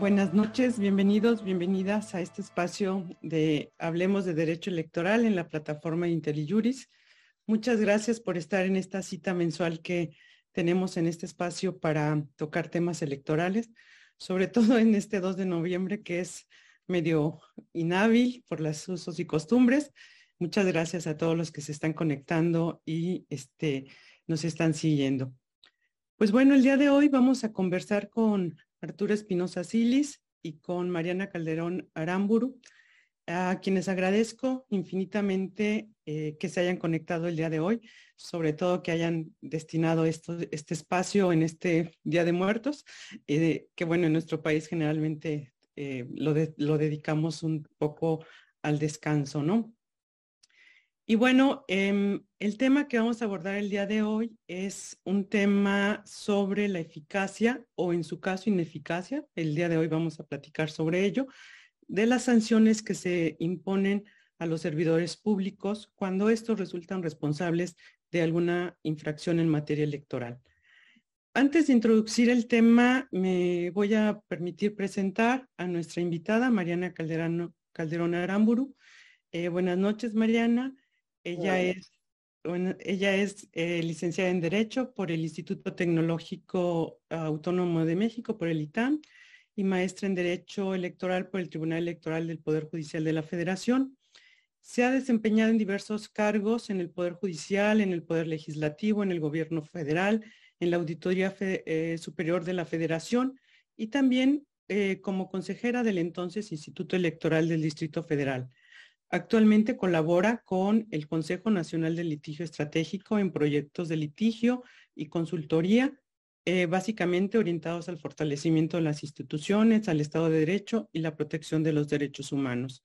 Buenas noches, bienvenidos, bienvenidas a este espacio de Hablemos de Derecho Electoral en la plataforma IntelliJuris. Muchas gracias por estar en esta cita mensual que tenemos en este espacio para tocar temas electorales, sobre todo en este 2 de noviembre que es medio inhábil por los usos y costumbres. Muchas gracias a todos los que se están conectando y este, nos están siguiendo. Pues bueno, el día de hoy vamos a conversar con Arturo Espinosa Silis y con Mariana Calderón Aramburu, a quienes agradezco infinitamente eh, que se hayan conectado el día de hoy, sobre todo que hayan destinado este espacio en este Día de Muertos, eh, que bueno, en nuestro país generalmente eh, lo, lo dedicamos un poco al descanso, ¿no? Y bueno, em, el tema que vamos a abordar el día de hoy es un tema sobre la eficacia o en su caso ineficacia. El día de hoy vamos a platicar sobre ello, de las sanciones que se imponen a los servidores públicos cuando estos resultan responsables de alguna infracción en materia electoral. Antes de introducir el tema, me voy a permitir presentar a nuestra invitada, Mariana Calderón Aramburu. Eh, buenas noches, Mariana. Ella es, ella es eh, licenciada en Derecho por el Instituto Tecnológico Autónomo de México, por el ITAM, y maestra en Derecho Electoral por el Tribunal Electoral del Poder Judicial de la Federación. Se ha desempeñado en diversos cargos en el Poder Judicial, en el Poder Legislativo, en el Gobierno Federal, en la Auditoría eh, Superior de la Federación y también eh, como consejera del entonces Instituto Electoral del Distrito Federal. Actualmente colabora con el Consejo Nacional de Litigio Estratégico en proyectos de litigio y consultoría, eh, básicamente orientados al fortalecimiento de las instituciones, al Estado de Derecho y la protección de los derechos humanos.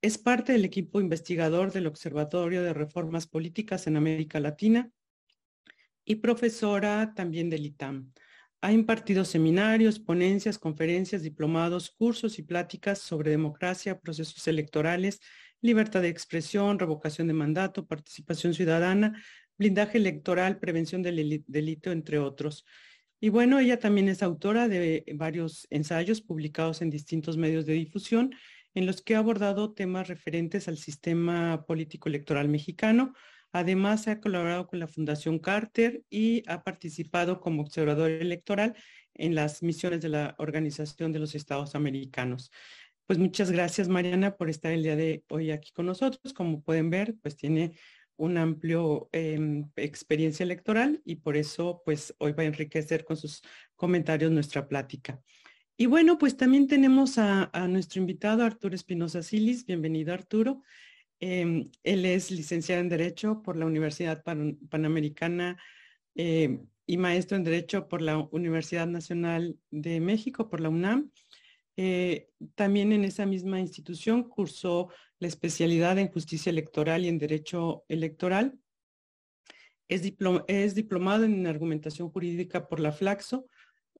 Es parte del equipo investigador del Observatorio de Reformas Políticas en América Latina y profesora también del ITAM. Ha impartido seminarios, ponencias, conferencias, diplomados, cursos y pláticas sobre democracia, procesos electorales libertad de expresión, revocación de mandato, participación ciudadana, blindaje electoral, prevención del delito, entre otros. Y bueno, ella también es autora de varios ensayos publicados en distintos medios de difusión en los que ha abordado temas referentes al sistema político electoral mexicano. Además, ha colaborado con la Fundación Carter y ha participado como observador electoral en las misiones de la Organización de los Estados Americanos. Pues muchas gracias, Mariana, por estar el día de hoy aquí con nosotros. Como pueden ver, pues tiene un amplio em, experiencia electoral y por eso, pues hoy va a enriquecer con sus comentarios nuestra plática. Y bueno, pues también tenemos a, nuestro invitado Arturo Espinosa Silis. Bienvenido, Arturo. Em, él es licenciado en Derecho por la Universidad Panamericana eh, y maestro en Derecho por la Universidad Nacional de México, por la UNAM. Eh, también en esa misma institución cursó la especialidad en justicia electoral y en derecho electoral. Es, diplomado en argumentación jurídica por la Flaxo,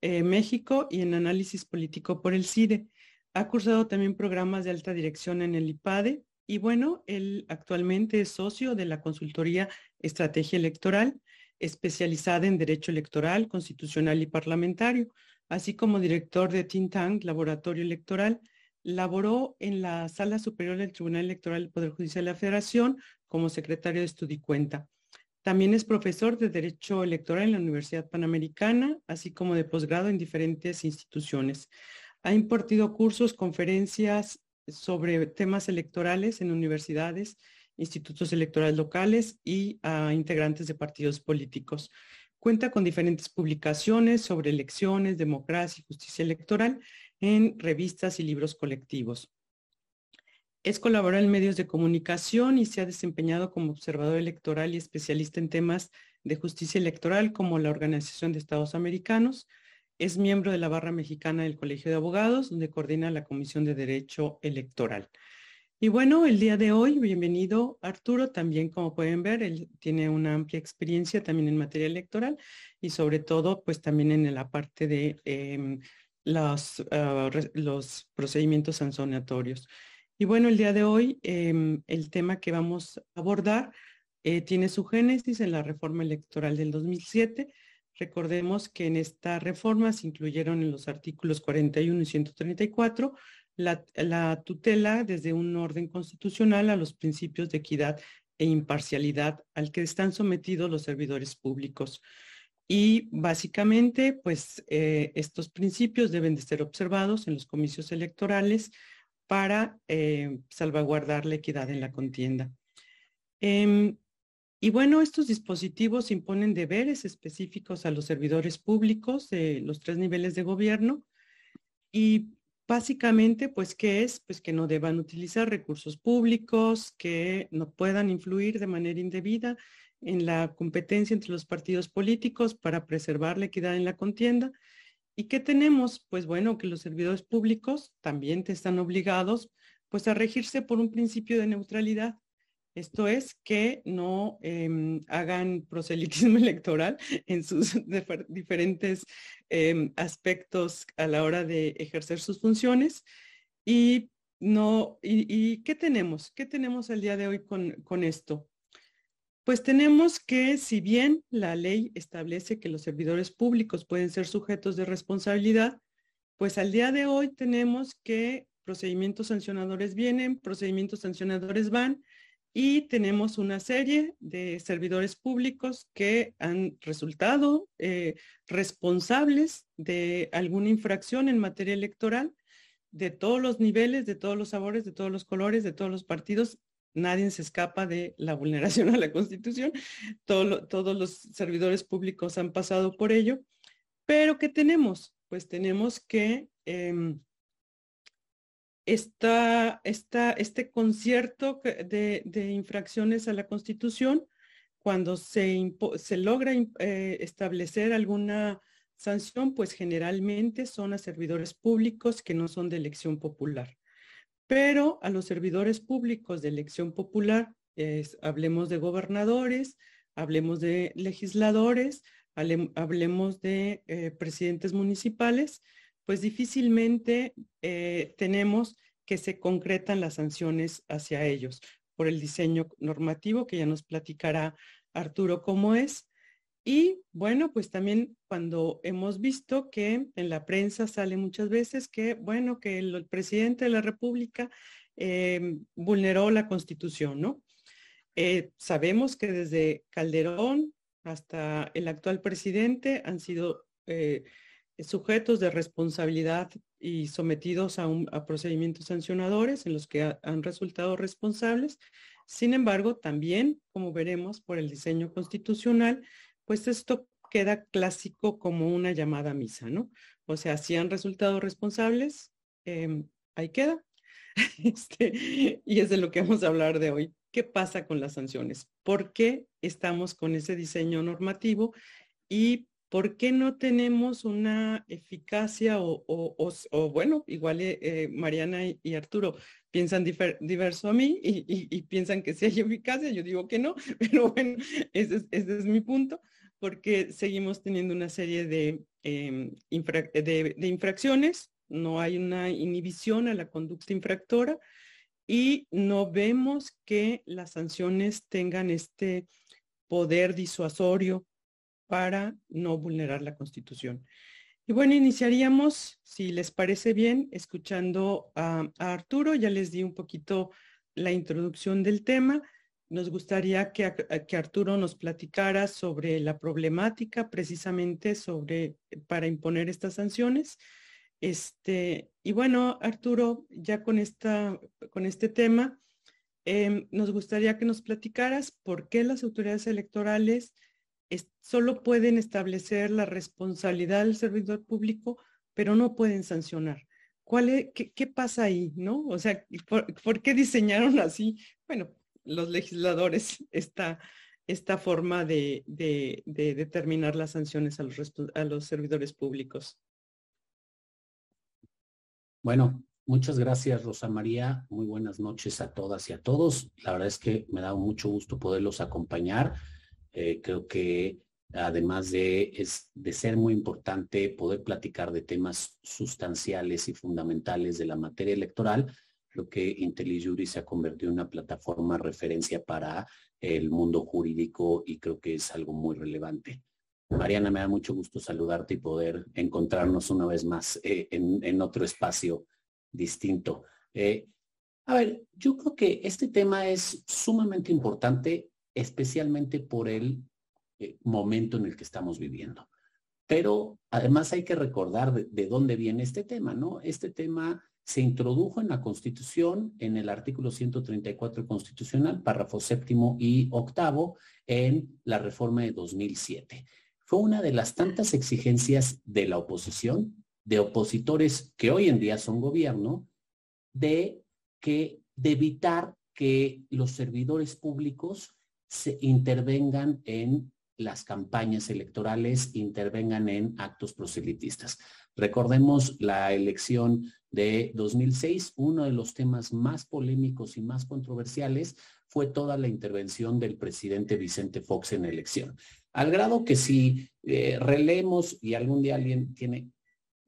eh, México, y en análisis político por el CIDE. Ha cursado también programas de alta dirección en el IPADE y bueno, él actualmente es socio de la consultoría Estrategia Electoral, especializada en derecho electoral, constitucional y parlamentario así como director de Think Tank, Laboratorio Electoral, laboró en la Sala Superior del Tribunal Electoral del Poder Judicial de la Federación como secretario de Estudio y Cuenta. También es profesor de Derecho Electoral en la Universidad Panamericana, así como de posgrado en diferentes instituciones. Ha impartido cursos, conferencias sobre temas electorales en universidades, institutos electorales locales y a integrantes de partidos políticos. Cuenta con diferentes publicaciones sobre elecciones, democracia y justicia electoral en revistas y libros colectivos. Es colaborador en medios de comunicación y se ha desempeñado como observador electoral y especialista en temas de justicia electoral como la Organización de Estados Americanos. Es miembro de la Barra Mexicana del Colegio de Abogados, donde coordina la Comisión de Derecho Electoral. Y bueno, el día de hoy, bienvenido Arturo, también como pueden ver, él tiene una amplia experiencia también en materia electoral y sobre todo pues también en la parte de em, los, ah, los procedimientos sancionatorios. Y bueno, el día de hoy em, el tema que vamos a abordar eh, tiene su génesis en la reforma electoral del 2007, Recordemos que en esta reforma se incluyeron en los artículos 41 y 134 la, la tutela desde un orden constitucional a los principios de equidad e imparcialidad al que están sometidos los servidores públicos. Y básicamente, pues eh, estos principios deben de ser observados en los comicios electorales para eh, salvaguardar la equidad en la contienda. Em, y bueno, estos dispositivos imponen deberes específicos a los servidores públicos de los tres niveles de gobierno y básicamente, pues, ¿qué es? Pues que no deban utilizar recursos públicos, que no puedan influir de manera indebida en la competencia entre los partidos políticos para preservar la equidad en la contienda. ¿Y qué tenemos? Pues bueno, que los servidores públicos también están obligados pues a regirse por un principio de neutralidad. Esto es que no em, hagan proselitismo electoral en sus diferentes em, aspectos a la hora de ejercer sus funciones. Y no, y, qué tenemos? ¿Qué tenemos el día de hoy con, con esto? Pues tenemos que, si bien la ley establece que los servidores públicos pueden ser sujetos de responsabilidad, pues al día de hoy tenemos que procedimientos sancionadores vienen, procedimientos sancionadores van y tenemos una serie de servidores públicos que han resultado eh, responsables de alguna infracción en materia electoral de todos los niveles, de todos los sabores, de todos los colores, de todos los partidos nadie se escapa de la vulneración a la Constitución. todos los servidores públicos han pasado por ello. Pero ¿qué tenemos? Pues tenemos que eh, este concierto de, infracciones a la Constitución, cuando se, se logra eh, establecer alguna sanción, pues generalmente son a servidores públicos que no son de elección popular. Pero a los servidores públicos de elección popular, hablemos de gobernadores, hablemos de legisladores, hablemos de eh, presidentes municipales, pues difícilmente eh, tenemos que se concretan las sanciones hacia ellos por el diseño normativo que ya nos platicará Arturo cómo es. Y bueno, pues también cuando hemos visto que en la prensa sale muchas veces que, bueno, que el, presidente de la República em, vulneró la constitución, ¿no? Eh, sabemos que desde Calderón hasta el actual presidente han sido eh, sujetos de responsabilidad y sometidos a, a procedimientos sancionadores en los que han resultado responsables. Sin embargo, también, como veremos por el diseño constitucional, pues esto queda clásico como una llamada misa, ¿no? O sea, si han resultado responsables, em, ahí queda. Este, y es de lo que vamos a hablar de hoy. ¿Qué pasa con las sanciones? ¿Por qué estamos con ese diseño normativo? ¿Y por qué no tenemos una eficacia o, bueno, igual eh, eh, Mariana y, Arturo piensan diverso a mí y, piensan que sí hay eficacia? Yo digo que no, pero bueno, ese es mi punto porque seguimos teniendo una serie em, de, de, infracciones, no hay una inhibición a la conducta infractora y no vemos que las sanciones tengan este poder disuasorio para no vulnerar la Constitución. Y bueno, iniciaríamos, si les parece bien, escuchando a Arturo. Ya les di un poquito la introducción del tema nos gustaría que, que, Arturo nos platicara sobre la problemática precisamente sobre para imponer estas sanciones. Este, y bueno, Arturo, ya con, esta, con este tema, em, nos gustaría que nos platicaras por qué las autoridades electorales solo pueden establecer la responsabilidad del servidor público, pero no pueden sancionar. ¿Cuál es, qué, pasa ahí, no? O sea, ¿por, ¿por qué diseñaron así? Bueno, los legisladores esta, esta forma de, determinar las sanciones a los, a los servidores públicos. Bueno, muchas gracias Rosa María. Muy buenas noches a todas y a todos. La verdad es que me da mucho gusto poderlos acompañar. Eh, creo que además de, es, de ser muy importante poder platicar de temas sustanciales y fundamentales de la materia electoral, Creo que IntelliJury se ha convertido en una plataforma referencia para el mundo jurídico y creo que es algo muy relevante. Mariana, me da mucho gusto saludarte y poder encontrarnos una vez más eh, en, otro espacio distinto. Eh, a ver, yo creo que este tema es sumamente importante, especialmente por el eh, momento en el que estamos viviendo. Pero además hay que recordar de, dónde viene este tema, ¿no? Este tema se introdujo en la Constitución, en el artículo 134 constitucional, párrafo séptimo y octavo, en la reforma de 2007 fue una de las tantas exigencias de la oposición, de opositores que hoy en día son gobierno, de que de evitar que los servidores públicos se intervengan en las campañas electorales, intervengan en actos proselitistas. Recordemos la elección de 2006, uno de los temas más polémicos y más controversiales fue toda la intervención del presidente Vicente Fox en la elección. Al grado que si eh, releemos y algún día alguien tiene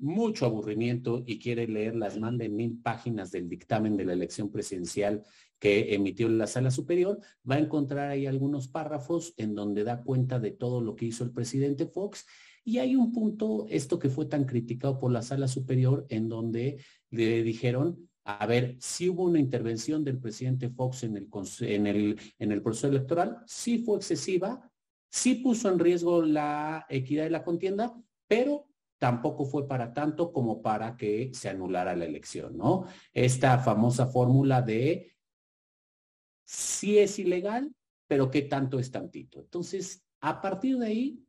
mucho aburrimiento y quiere leer las más de mil páginas del dictamen de la elección presidencial que emitió la sala superior, va a encontrar ahí algunos párrafos en donde da cuenta de todo lo que hizo el presidente Fox. Y hay un punto, esto que fue tan criticado por la sala superior, en donde le dijeron, a ver, si hubo una intervención del presidente Fox en el, en el, en el proceso electoral, sí fue excesiva, Sí puso en riesgo la equidad de la contienda, pero tampoco fue para tanto como para que se anulara la elección, ¿no? Esta famosa fórmula de sí es ilegal, pero qué tanto es tantito. Entonces, a partir de ahí,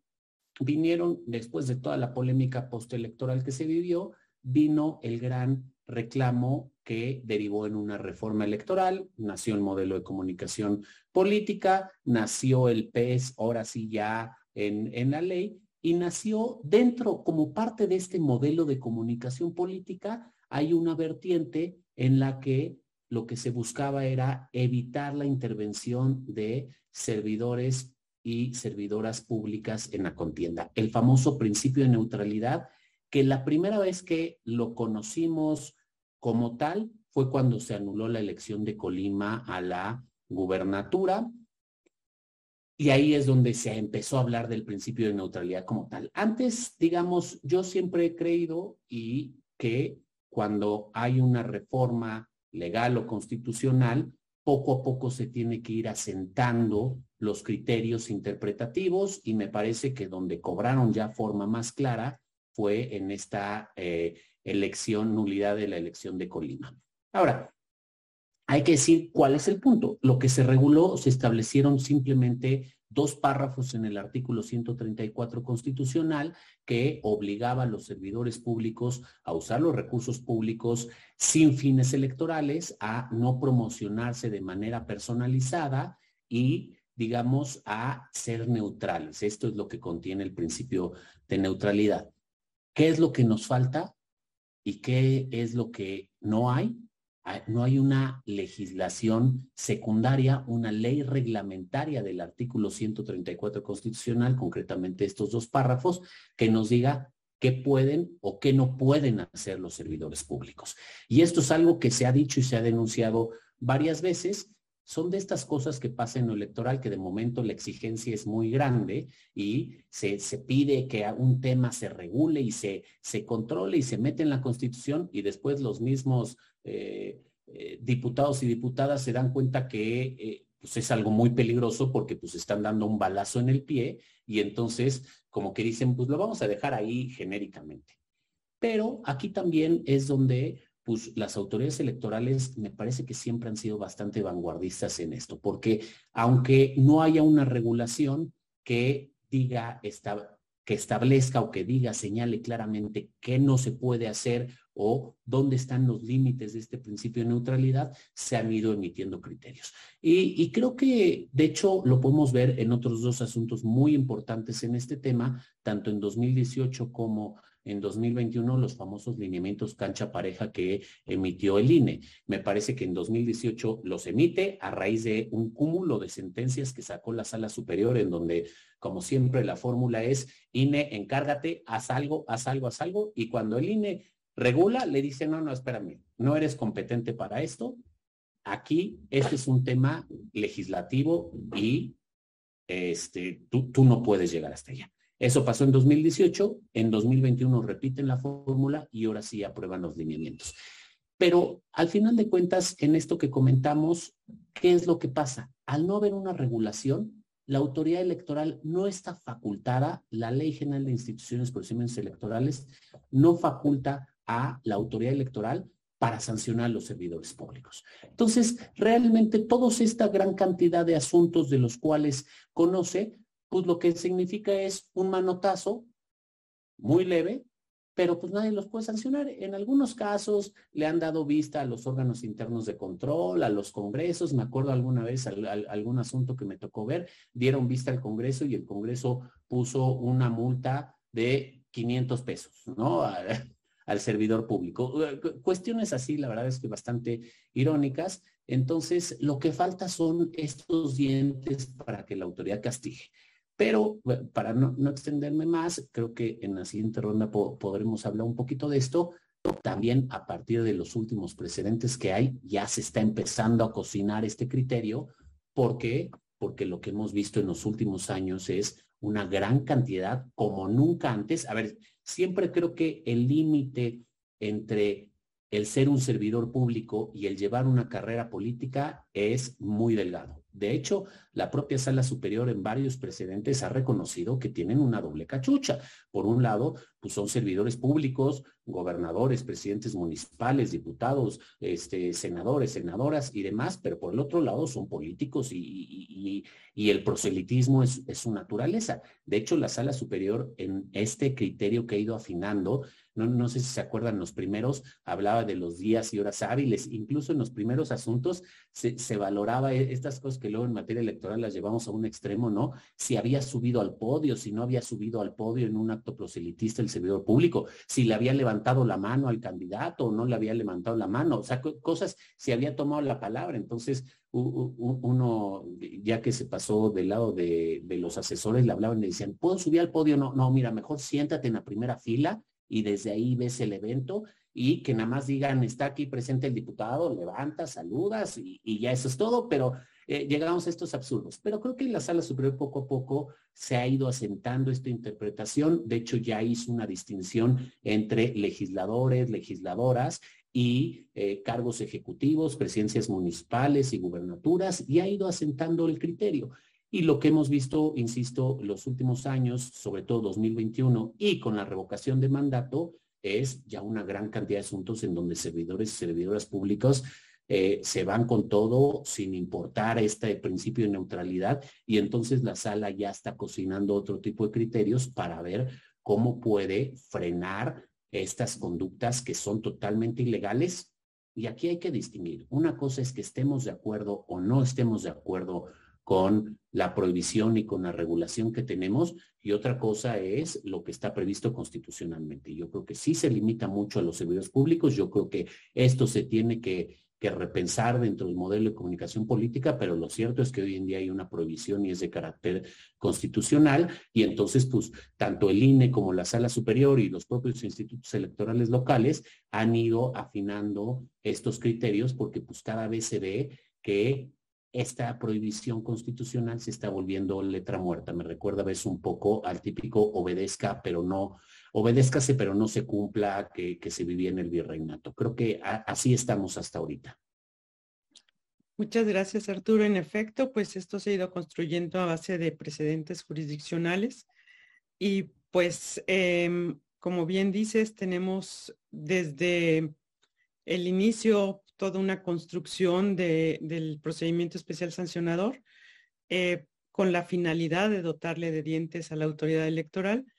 vinieron, después de toda la polémica postelectoral que se vivió, vino el gran reclamo que derivó en una reforma electoral, nació el modelo de comunicación política, nació el PES, ahora sí ya en, en la ley, y nació dentro, como parte de este modelo de comunicación política, hay una vertiente en la que lo que se buscaba era evitar la intervención de servidores y servidoras públicas en la contienda. El famoso principio de neutralidad, que la primera vez que lo conocimos como tal fue cuando se anuló la elección de Colima a la gubernatura. Y ahí es donde se empezó a hablar del principio de neutralidad como tal. Antes, digamos, yo siempre he creído y que cuando hay una reforma legal o constitucional, poco a poco se tiene que ir asentando los criterios interpretativos y me parece que donde cobraron ya forma más clara fue en esta eh, elección, nulidad de la elección de Colima. Ahora, hay que decir cuál es el punto. Lo que se reguló, se establecieron simplemente dos párrafos en el artículo 134 constitucional que obligaba a los servidores públicos a usar los recursos públicos sin fines electorales, a no promocionarse de manera personalizada y digamos, a ser neutrales. Esto es lo que contiene el principio de neutralidad. ¿Qué es lo que nos falta? ¿Y qué es lo que no hay? No hay una legislación secundaria, una ley reglamentaria del artículo 134 constitucional, concretamente estos dos párrafos, que nos diga qué pueden o qué no pueden hacer los servidores públicos. Y esto es algo que se ha dicho y se ha denunciado varias veces son de estas cosas que pasan en lo electoral que de momento la exigencia es muy grande y se, pide que un tema se regule y se, se controle y se mete en la constitución y después los mismos eh, eh, diputados y diputadas se dan cuenta que eh, pues es algo muy peligroso porque pues están dando un balazo en el pie y entonces como que dicen pues lo vamos a dejar ahí genéricamente. Pero aquí también es donde las autoridades electorales me parece que siempre han sido bastante vanguardistas en esto, porque aunque no haya una regulación que diga, que establezca o que diga, señale claramente qué no se puede hacer o dónde están los límites de este principio de neutralidad, se han ido emitiendo criterios. Y, y, creo que, de hecho, lo podemos ver en otros dos asuntos muy importantes en este tema, tanto en 2018 como en 2021 los famosos lineamientos cancha pareja que emitió el INE. Me parece que en 2018 los emite a raíz de un cúmulo de sentencias que sacó la sala superior en donde, como siempre, la fórmula es INE, encárgate, haz algo, haz algo, haz algo. Y cuando el INE regula, le dice, no, no, espérame, no eres competente para esto. Aquí, este es un tema legislativo y este, tú, tú no puedes llegar hasta allá. Eso pasó en 2018, en 2021 repiten la fórmula y ahora sí aprueban los lineamientos. Pero al final de cuentas, en esto que comentamos, ¿qué es lo que pasa? Al no haber una regulación, la autoridad electoral no está facultada, la Ley General de Instituciones y Electorales no faculta a la autoridad electoral para sancionar a los servidores públicos. Entonces, realmente toda esta gran cantidad de asuntos de los cuales conoce, pues lo que significa es un manotazo muy leve, pero pues nadie los puede sancionar. En algunos casos le han dado vista a los órganos internos de control, a los congresos. Me acuerdo alguna vez algún asunto que me tocó ver, dieron vista al Congreso y el Congreso puso una multa de 500 pesos, ¿no? al servidor público. Eh, cuestiones así, la verdad es que bastante irónicas. Entonces, lo que falta son estos dientes para que la autoridad castigue. Pero para no, extenderme más, creo que en la siguiente ronda podremos hablar un poquito de esto. También a partir de los últimos precedentes que hay, ya se está empezando a cocinar este criterio. ¿Por qué? Porque lo que hemos visto en los últimos años es una gran cantidad, como nunca antes. A ver, siempre creo que el límite entre el ser un servidor público y el llevar una carrera política es muy delgado. De hecho, la propia sala superior en varios precedentes ha reconocido que tienen una doble cachucha. Por un lado, pues son servidores públicos, gobernadores, presidentes municipales, diputados, este, senadores, senadoras y demás, pero por el otro lado son políticos y, el proselitismo es, es, su naturaleza. De hecho, la sala superior en este criterio que ha ido afinando no, sé si se acuerdan, los primeros hablaba de los días y horas hábiles, incluso en los primeros asuntos se, valoraba e, estas cosas que luego en materia electoral las llevamos a un extremo, ¿no? Si había subido al podio, si no había subido al podio en un acto proselitista el servidor público, si le había levantado la mano al candidato o no le había levantado la mano, o sea, cosas, si había tomado la palabra. Entonces, uno, ya que se pasó del lado de, de los asesores, le hablaban y le decían, ¿puedo subir al podio? No, no, mira, mejor siéntate en la primera fila y desde ahí ves el evento y que nada más digan, está aquí presente el diputado, levantas, saludas y, ya eso es todo, pero eh, llegamos a estos absurdos. Pero creo que en la sala superior poco a poco se ha ido asentando esta interpretación. De hecho, ya hizo una distinción entre legisladores, legisladoras y eh, cargos ejecutivos, presidencias municipales y gubernaturas, y ha ido asentando el criterio. Y lo que hemos visto, insisto, los últimos años, sobre todo 2021 y con la revocación de mandato, es ya una gran cantidad de asuntos en donde servidores y servidoras públicas eh, se van con todo sin importar este principio de neutralidad y entonces la sala ya está cocinando otro tipo de criterios para ver cómo puede frenar estas conductas que son totalmente ilegales. Y aquí hay que distinguir. Una cosa es que estemos de acuerdo o no estemos de acuerdo con la prohibición y con la regulación que tenemos y otra cosa es lo que está previsto constitucionalmente. Yo creo que sí se limita mucho a los servidores públicos, yo creo que esto se tiene que, repensar dentro del modelo de comunicación política, pero lo cierto es que hoy en día hay una prohibición y es de carácter constitucional y entonces pues tanto el INE como la Sala Superior y los propios institutos electorales locales han ido afinando estos criterios porque pues cada vez se ve que esta prohibición constitucional se está volviendo letra muerta. Me recuerda a veces un poco al típico obedezca, pero no, obedézcase, pero no se cumpla que, se vivía en el virreinato. Creo que así estamos hasta ahorita. Muchas gracias, Arturo. En efecto, pues esto se ha ido construyendo a base de precedentes jurisdiccionales y pues, em, como bien dices, tenemos desde el inicio toda una construcción del procedimiento especial sancionador eh, con la finalidad de dotarle de dientes a la autoridad electoral.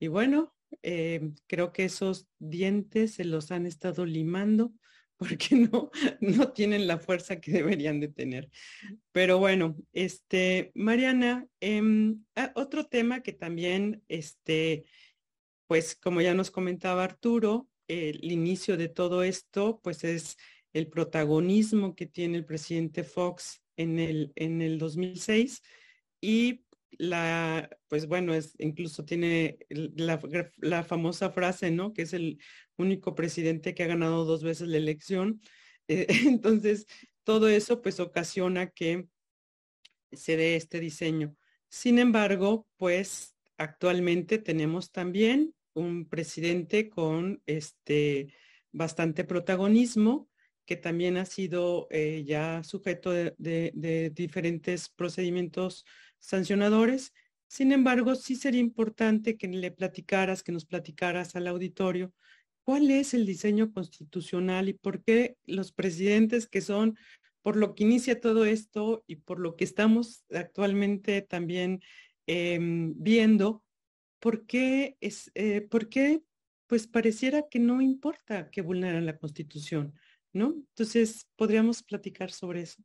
Y bueno, eh, creo que esos dientes se los han estado limando porque no, no tienen la fuerza que deberían de tener. Pero bueno, este, Mariana, em, ah, otro tema que también, este, pues como ya nos comentaba Arturo, el inicio de todo esto, pues es el protagonismo que tiene el presidente Fox en el, en el 2006 y la, pues bueno, es, incluso tiene la, famosa frase, ¿no? Que es el único presidente que ha ganado dos veces la elección. Eh, entonces, todo eso pues ocasiona que se dé este diseño. Sin embargo, pues actualmente tenemos también un presidente con este bastante protagonismo que también ha sido eh, ya sujeto de, diferentes procedimientos sancionadores. Sin embargo, sí sería importante que le platicaras, que nos platicaras al auditorio cuál es el diseño constitucional y por qué los presidentes que son, por lo que inicia todo esto y por lo que estamos actualmente también em, viendo, ¿por qué, es, eh, por qué pues pareciera que no importa que vulneran la Constitución? ¿No? Entonces, podríamos platicar sobre eso.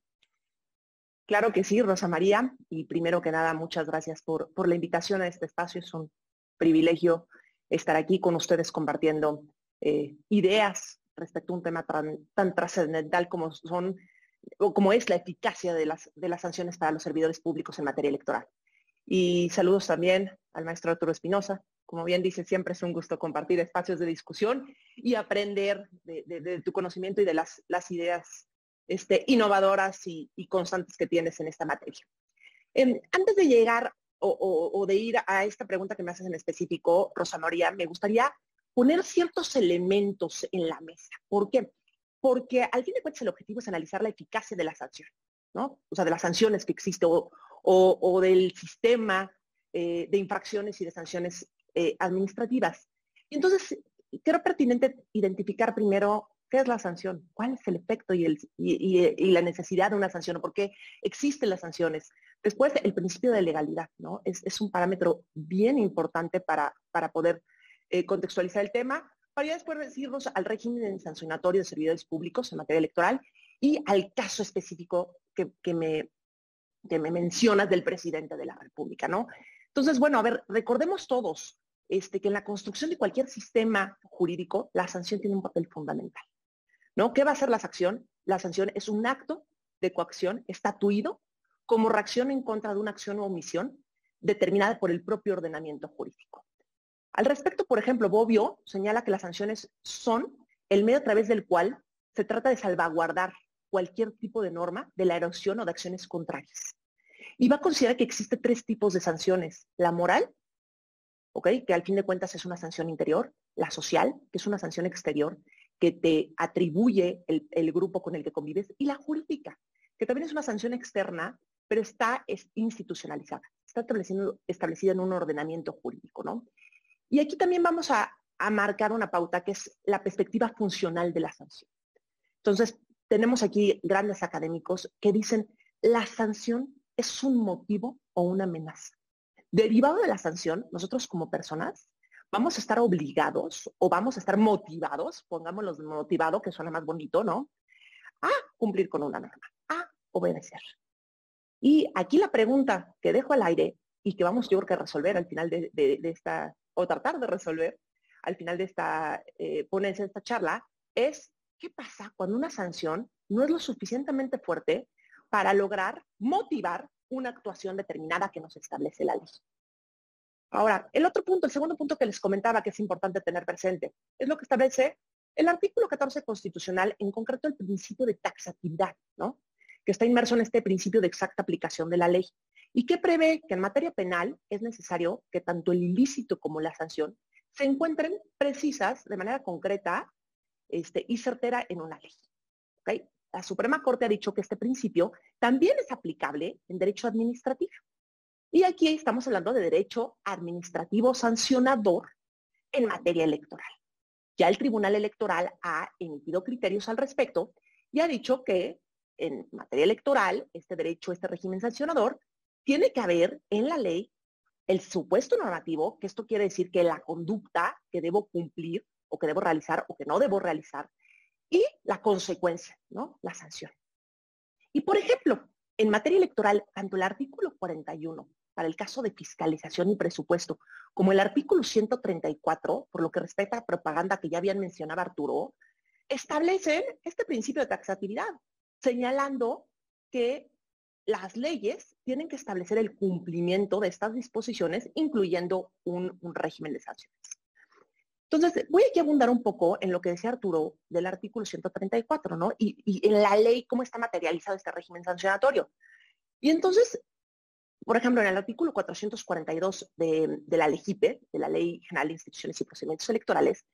Claro que sí, Rosa María. Y primero que nada, muchas gracias por, por la invitación a este espacio. Es un privilegio estar aquí con ustedes compartiendo eh, ideas respecto a un tema tan, trascendental como son o como es la eficacia de las, de las sanciones para los servidores públicos en materia electoral. Y saludos también al maestro Arturo Espinosa, como bien dice, siempre es un gusto compartir espacios de discusión y aprender de, tu conocimiento y de las, ideas este, innovadoras y, constantes que tienes en esta materia. Em, antes de llegar o, de ir a esta pregunta que me haces en específico, Rosa María, me gustaría poner ciertos elementos en la mesa. ¿Por qué? Porque al fin de cuentas el objetivo es analizar la eficacia de la sanción, ¿no? O sea, de las sanciones que existe o, del sistema eh, de infracciones y de sanciones eh, administrativas. Y entonces, creo pertinente identificar primero qué es la sanción, cuál es el efecto y, el, y, la necesidad de una sanción, o por qué existen las sanciones. Después, el principio de legalidad, ¿no? Es, un parámetro bien importante para, para poder eh, contextualizar el tema, para ya después decirnos al régimen sancionatorio de servidores públicos en materia electoral y al caso específico que, que me, que me mencionas del presidente de la República, ¿no? Entonces, bueno, a ver, recordemos todos, este, que en la construcción de cualquier sistema jurídico, la sanción tiene un papel fundamental. ¿no? ¿Qué va a ser la sanción? La sanción es un acto de coacción estatuido como reacción en contra de una acción o omisión determinada por el propio ordenamiento jurídico. Al respecto, por ejemplo, Bobbio señala que las sanciones son el medio a través del cual se trata de salvaguardar cualquier tipo de norma de la erosión o de acciones contrarias. Y va a considerar que existen tres tipos de sanciones, la moral, que al fin de cuentas es una sanción interior, la social, que es una sanción exterior, que te atribuye el, grupo con el que convives, y la jurídica, que también es una sanción externa, pero está institucionalizada, está establecida en un ordenamiento jurídico, ¿no? Y aquí también vamos a marcar una pauta que es la perspectiva funcional de la sanción. Entonces, tenemos aquí grandes académicos que dicen, la sanción es un motivo o una amenaza. Derivado de la sanción, nosotros como personas vamos a estar obligados o vamos a estar motivados, pongámoslo motivado, que suena más bonito, ¿no? A cumplir con una norma, a obedecer. Y aquí la pregunta que dejo al aire y que vamos yo creo que resolver al final de, esta, o tratar de resolver al final de esta eh, ponencia, de esta charla, es ¿qué pasa cuando una sanción no es lo suficientemente fuerte para lograr motivar una actuación determinada que nos establece la ley. Ahora, el otro punto, el segundo punto que les comentaba que es importante tener presente, es lo que establece el artículo 14 constitucional, en concreto el principio de taxatividad, ¿no? Que está inmerso en este principio de exacta aplicación de la ley y que prevé que en materia penal es necesario que tanto el ilícito como la sanción se encuentren precisas de manera concreta este, y certera en una ley. ¿okay? La Suprema Corte ha dicho que este principio también es aplicable en derecho administrativo. Y aquí estamos hablando de derecho administrativo sancionador en materia electoral. Ya el Tribunal Electoral ha emitido criterios al respecto y ha dicho que en materia electoral, este derecho, este régimen sancionador, tiene que haber en la ley el supuesto normativo, que esto quiere decir que la conducta que debo cumplir o que debo realizar o que no debo realizar y la consecuencia, ¿no? La sanción. Y por ejemplo, en materia electoral, tanto el artículo 41 para el caso de fiscalización y presupuesto, como el artículo 134, por lo que respecta a propaganda que ya habían mencionado Arturo, establecen este principio de taxatividad, señalando que las leyes tienen que establecer el cumplimiento de estas disposiciones, incluyendo un, un régimen de sanciones. Entonces, voy aquí a abundar un poco en lo que decía Arturo del artículo 134, ¿no? Y, en la ley, cómo está materializado este régimen sancionatorio. Y entonces, por ejemplo, en el artículo 442 de, de la LEGIPE, de la Ley General de Instituciones y Procedimientos Electorales,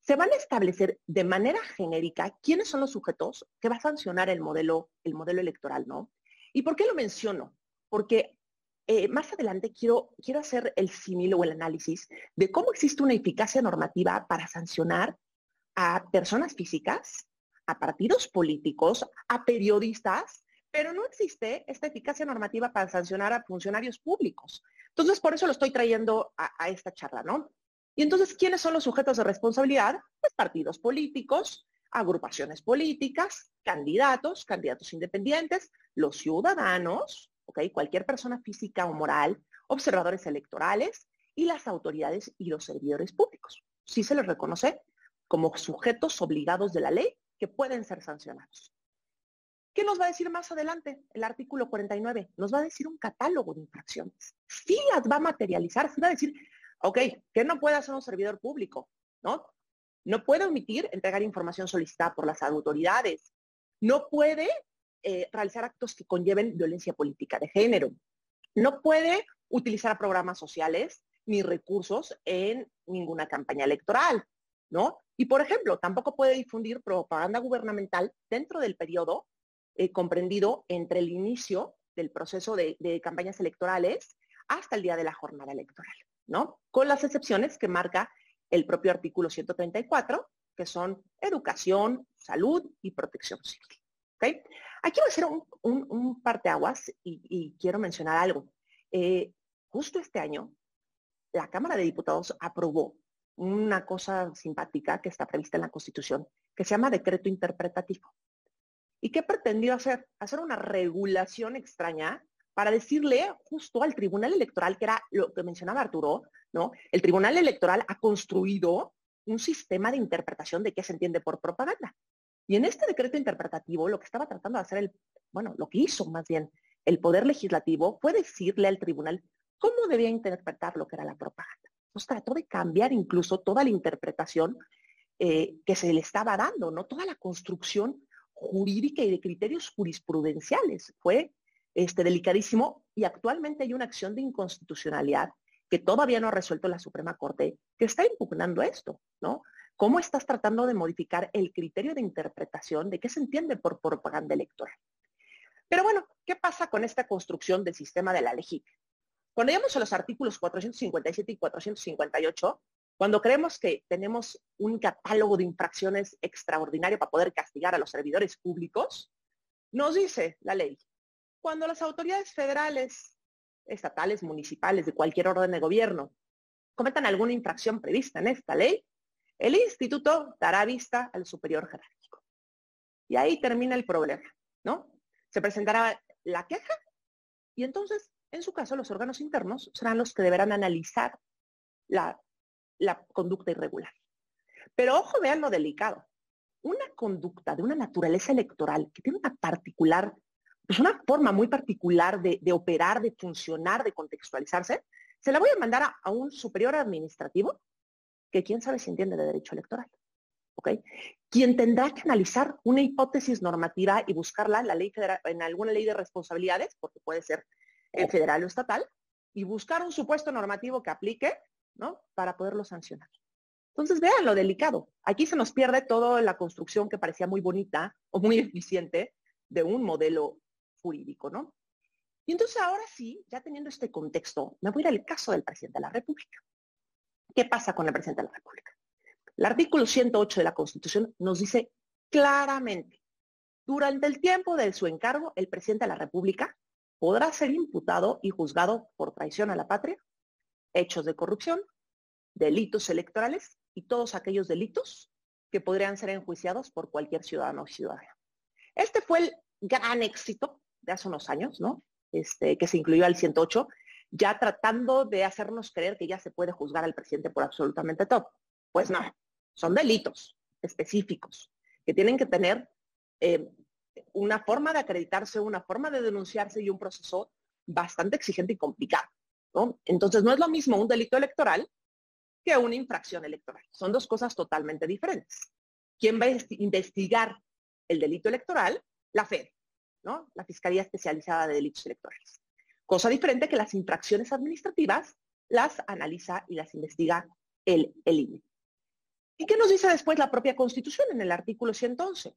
se van a establecer de manera genérica quiénes son los sujetos que va a sancionar el modelo electoral, ¿no? ¿Y por qué lo menciono? Porque eh, más adelante quiero, quiero hacer el símil o el análisis de cómo existe una eficacia normativa para sancionar a personas físicas, a partidos políticos, a periodistas, pero no existe esta eficacia normativa para sancionar a funcionarios públicos. Entonces, por eso lo estoy trayendo a, esta charla, ¿no? Y entonces, ¿quiénes son los sujetos de responsabilidad? Pues partidos políticos, agrupaciones políticas, candidatos, candidatos independientes, los ciudadanos, Cualquier persona física o moral, observadores electorales y las autoridades y los servidores públicos. Sí se les reconoce como sujetos obligados de la ley que pueden ser sancionados. ¿Qué nos va a decir más adelante el artículo 49? Nos va a decir un catálogo de infracciones. Sí las va a materializar, sí va a decir, ok, ¿qué no puede hacer un servidor público? ¿No? No puede omitir entregar información solicitada por las autoridades. No puede eh, realizar actos que conlleven violencia política de género. No puede utilizar programas sociales ni recursos en ninguna campaña electoral, ¿no? Y por ejemplo, tampoco puede difundir propaganda gubernamental dentro del periodo eh, comprendido entre el inicio del proceso de, campañas electorales hasta el día de la jornada electoral, ¿no? Con las excepciones que marca el propio artículo 134, que son educación, salud y protección civil. Aquí voy a un, un, parteaguas y, quiero mencionar algo. Eh, justo este año, la Cámara de Diputados aprobó una cosa simpática que está prevista en la Constitución, que se llama decreto interpretativo. ¿Y qué pretendió hacer? Hacer una regulación extraña para decirle justo al Tribunal Electoral, que era lo que mencionaba Arturo, ¿no? El Tribunal Electoral ha construido un sistema de interpretación de qué se entiende por propaganda. Y en este decreto interpretativo, lo que estaba tratando de hacer el, bueno, lo que hizo más bien el Poder Legislativo fue decirle al tribunal cómo debía interpretar lo que era la propaganda. Entonces trató de cambiar incluso toda la interpretación eh, que se le estaba dando, ¿no? Toda la construcción jurídica y de criterios jurisprudenciales. Fue este, delicadísimo y actualmente hay una acción de inconstitucionalidad que todavía no ha resuelto la Suprema Corte que está impugnando esto, ¿no? ¿Cómo estás tratando de modificar el criterio de interpretación de qué se entiende por propaganda electoral? Pero bueno, ¿qué pasa con esta construcción del sistema de la LEGIC? Cuando llegamos a los artículos 457 y 458, cuando creemos que tenemos un catálogo de infracciones extraordinario para poder castigar a los servidores públicos, nos dice la ley, cuando las autoridades federales, estatales, municipales, de cualquier orden de gobierno, cometan alguna infracción prevista en esta ley, el instituto dará vista al superior jerárquico. Y ahí termina el problema, ¿no? Se presentará la queja y entonces, en su caso, los órganos internos serán los que deberán analizar la, conducta irregular. Pero ojo, vean lo delicado. Una conducta de una naturaleza electoral que tiene una particular, pues una forma muy particular de, operar, de funcionar, de contextualizarse, se la voy a mandar a un superior administrativo que quién sabe si entiende de derecho electoral. ¿ok? Quien tendrá que analizar una hipótesis normativa y buscarla en, la ley federal, en alguna ley de responsabilidades, porque puede ser oh. federal o estatal, y buscar un supuesto normativo que aplique, ¿no? Para poderlo sancionar. Entonces, vean lo delicado. Aquí se nos pierde toda la construcción que parecía muy bonita o muy eficiente de un modelo jurídico, ¿no? Y entonces ahora sí, ya teniendo este contexto, me voy a ir al caso del presidente de la República. ¿Qué pasa con el presidente de la República? El artículo 108 de la Constitución nos dice claramente, durante el tiempo de su encargo, el presidente de la República podrá ser imputado y juzgado por traición a la patria, hechos de corrupción, delitos electorales y todos aquellos delitos que podrían ser enjuiciados por cualquier ciudadano o ciudadana. Este fue el gran éxito de hace unos años, ¿no? Este, que se incluyó al 108 ya tratando de hacernos creer que ya se puede juzgar al presidente por absolutamente todo. Pues no, son delitos específicos que tienen que tener eh, una forma de acreditarse, una forma de denunciarse y un proceso bastante exigente y complicado. Entonces no es lo mismo un delito electoral que una infracción electoral. Son dos cosas totalmente diferentes. ¿Quién va a investigar el delito electoral? La FED, ¿no? La Fiscalía Especializada de Delitos Electorales. Cosa diferente que las infracciones administrativas las analiza y las investiga el, el INE. ¿Y qué nos dice después la propia Constitución en el artículo 111?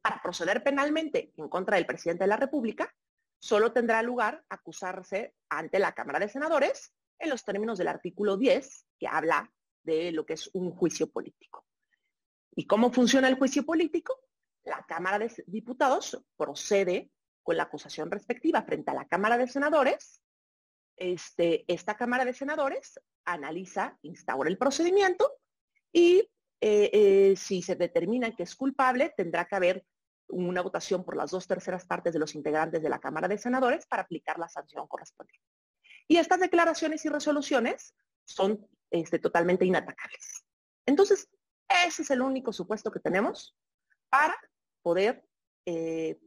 Para proceder penalmente en contra del presidente de la República, solo tendrá lugar acusarse ante la Cámara de Senadores en los términos del artículo 10, que habla de lo que es un juicio político. ¿Y cómo funciona el juicio político? La Cámara de Diputados procede con la acusación respectiva frente a la Cámara de Senadores. Este, esta Cámara de Senadores analiza, instaura el procedimiento y eh, eh, si se determina que es culpable, tendrá que haber una votación por las dos terceras partes de los integrantes de la Cámara de Senadores para aplicar la sanción correspondiente. Y estas declaraciones y resoluciones son este, totalmente inatacables. Entonces, ese es el único supuesto que tenemos para poder eh,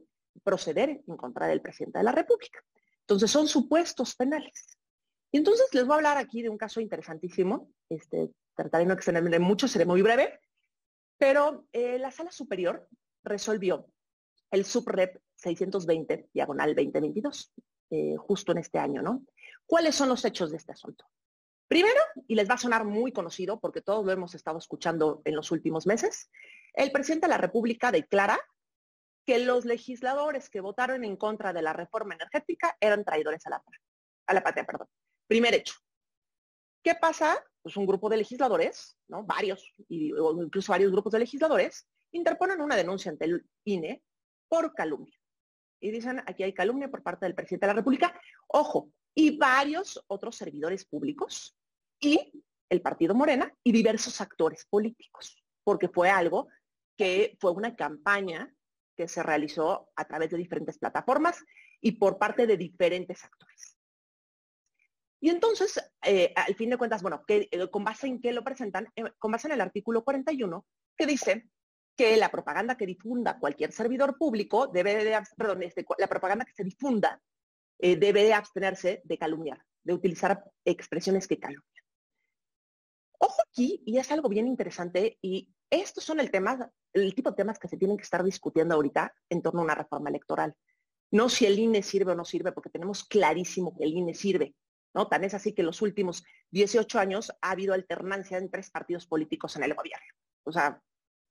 proceder en contra del presidente de la República. Entonces, son supuestos penales. Y entonces les voy a hablar aquí de un caso interesantísimo. Este, trataré de no extenderme mucho, seré muy breve. Pero eh, la sala superior resolvió el subrep 620, diagonal 2022, eh, justo en este año, ¿no? ¿Cuáles son los hechos de este asunto? Primero, y les va a sonar muy conocido porque todos lo hemos estado escuchando en los últimos meses, el presidente de la República declara que los legisladores que votaron en contra de la reforma energética eran traidores a la, a la patria. Perdón. Primer hecho. ¿Qué pasa? Pues un grupo de legisladores, ¿no? varios, o incluso varios grupos de legisladores, interponen una denuncia ante el INE por calumnia. Y dicen, aquí hay calumnia por parte del presidente de la República. Ojo, y varios otros servidores públicos y el Partido Morena y diversos actores políticos, porque fue algo que fue una campaña que se realizó a través de diferentes plataformas y por parte de diferentes actores. Y entonces, eh, al fin de cuentas, bueno, eh, ¿con base en qué lo presentan? Eh, con base en el artículo 41, que dice que la propaganda que difunda cualquier servidor público debe de, perdón, este, la propaganda que se difunda debe de abstenerse de calumniar, de utilizar expresiones que calumnian. Ojo aquí, y es algo bien interesante, y estos son el, tema, el tipo de temas que se tienen que estar discutiendo ahorita en torno a una reforma electoral. No si el INE sirve o no sirve, porque tenemos clarísimo que el INE sirve. ¿no? Tan es así que los últimos 18 años ha habido alternancia en tres partidos políticos en el gobierno. O sea,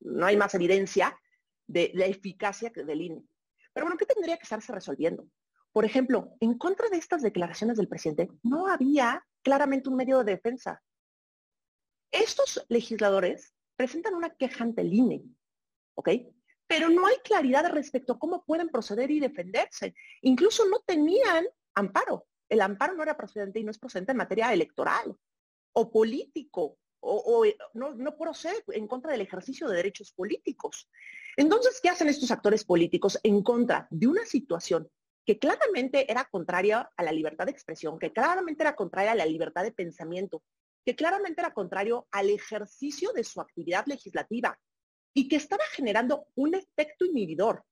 no hay más evidencia de la eficacia del INE. Pero bueno, ¿qué tendría que estarse resolviendo? Por ejemplo, en contra de estas declaraciones del presidente, no había claramente un medio de defensa. Estos legisladores presentan una queja ante el ¿ok? Pero no hay claridad respecto a cómo pueden proceder y defenderse. Incluso no tenían amparo. El amparo no era procedente y no es procedente en materia electoral o político o, no, no procede en contra del ejercicio de derechos políticos. Entonces, ¿qué hacen estos actores políticos en contra de una situación que claramente era contraria a la libertad de expresión, que claramente era contraria a la libertad de pensamiento, que claramente era contrario al ejercicio de su actividad legislativa y que estaba generando un efecto inhibidor.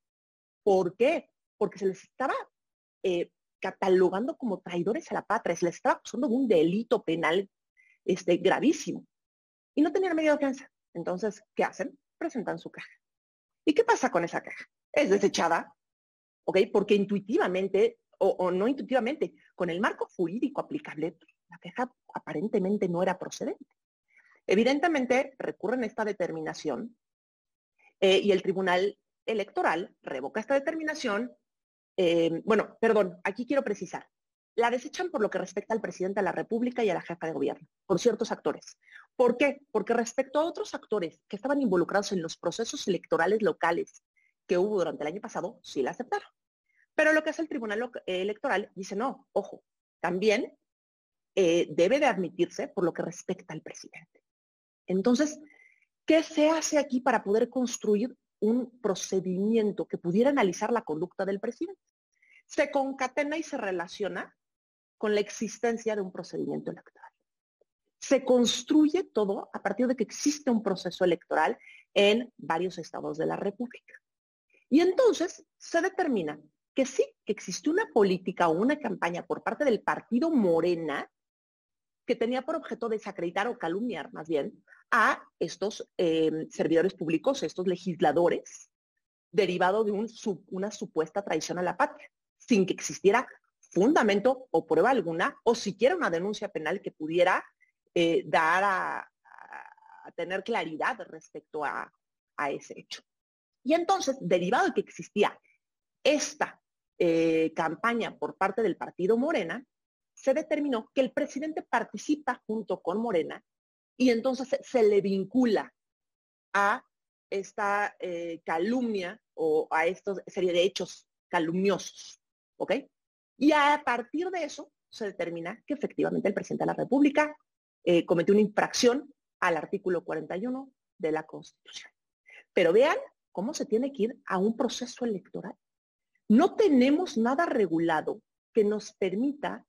¿Por qué? Porque se les estaba eh, catalogando como traidores a la patria, se les estaba acusando un delito penal este, gravísimo. Y no tenían medio de defensa. Entonces, ¿qué hacen? Presentan su caja. ¿Y qué pasa con esa caja? Es desechada ¿ok? Porque intuitivamente, o, no intuitivamente, con el marco jurídico aplicable, la queja aparentemente no era procedente. Evidentemente, recurren esta determinación eh, y el Tribunal Electoral revoca esta determinación. Eh, bueno, perdón, aquí quiero precisar. La desechan por lo que respecta al presidente de la República y a la jefa de gobierno, por ciertos actores. ¿Por qué? Porque respecto a otros actores que estaban involucrados en los procesos electorales locales que hubo durante el año pasado, sí la aceptaron. Pero lo que hace el Tribunal Electoral dice, no, ojo, también eh, debe de admitirse por lo que respecta al presidente. Entonces, ¿qué se hace aquí para poder construir un procedimiento que pudiera analizar la conducta del presidente? Se concatena y se relaciona con la existencia de un procedimiento electoral. Se construye todo a partir de que existe un proceso electoral en varios estados de la República. Y entonces se determina que sí, que existió una política o una campaña por parte del partido Morena que tenía por objeto desacreditar o calumniar más bien a estos em, servidores públicos, estos legisladores, derivado de una supuesta traición a la patria, sin que existiera fundamento o prueba alguna, o siquiera una denuncia penal que pudiera eh, dar a, tener claridad respecto a, ese hecho. Y entonces, derivado de que existía esta eh, campaña por parte del partido Morena, se determinó que el presidente participa junto con Morena y entonces se, le vincula a esta eh, calumnia o a esta serie de hechos calumniosos. ¿Ok? Y a partir de eso se determina que efectivamente el presidente de la República eh, cometió una infracción al artículo 41 de la Constitución. Pero vean cómo se tiene que ir a un proceso electoral. No tenemos nada regulado que nos permita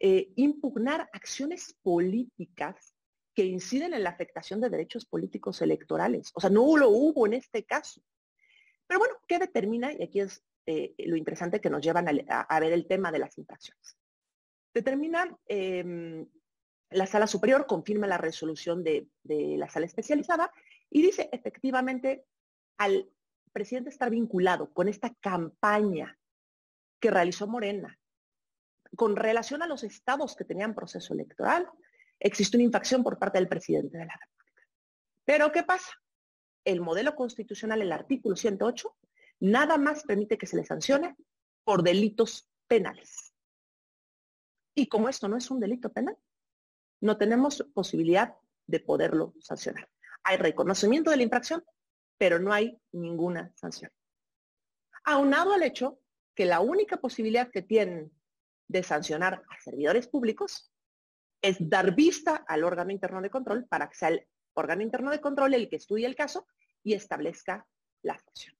eh, impugnar acciones políticas que inciden en la afectación de derechos políticos electorales. O sea, no lo hubo en este caso. Pero bueno, ¿qué determina? Y aquí es eh, lo interesante que nos llevan a, ver el tema de las infracciones. Determina em, la sala superior, confirma la resolución de, la sala especializada y dice efectivamente al presidente estar vinculado con esta campaña que realizó Morena con relación a los estados que tenían proceso electoral, existe una infracción por parte del presidente de la República. Pero ¿qué pasa? El modelo constitucional, el artículo 108, nada más permite que se le sancione por delitos penales. Y como esto no es un delito penal, no tenemos posibilidad de poderlo sancionar. Hay reconocimiento de la infracción, pero no hay ninguna sanción. Aunado al hecho que la única posibilidad que tienen de sancionar a servidores públicos es dar vista al órgano interno de control para que sea el órgano interno de control el que estudie el caso y establezca la sanción.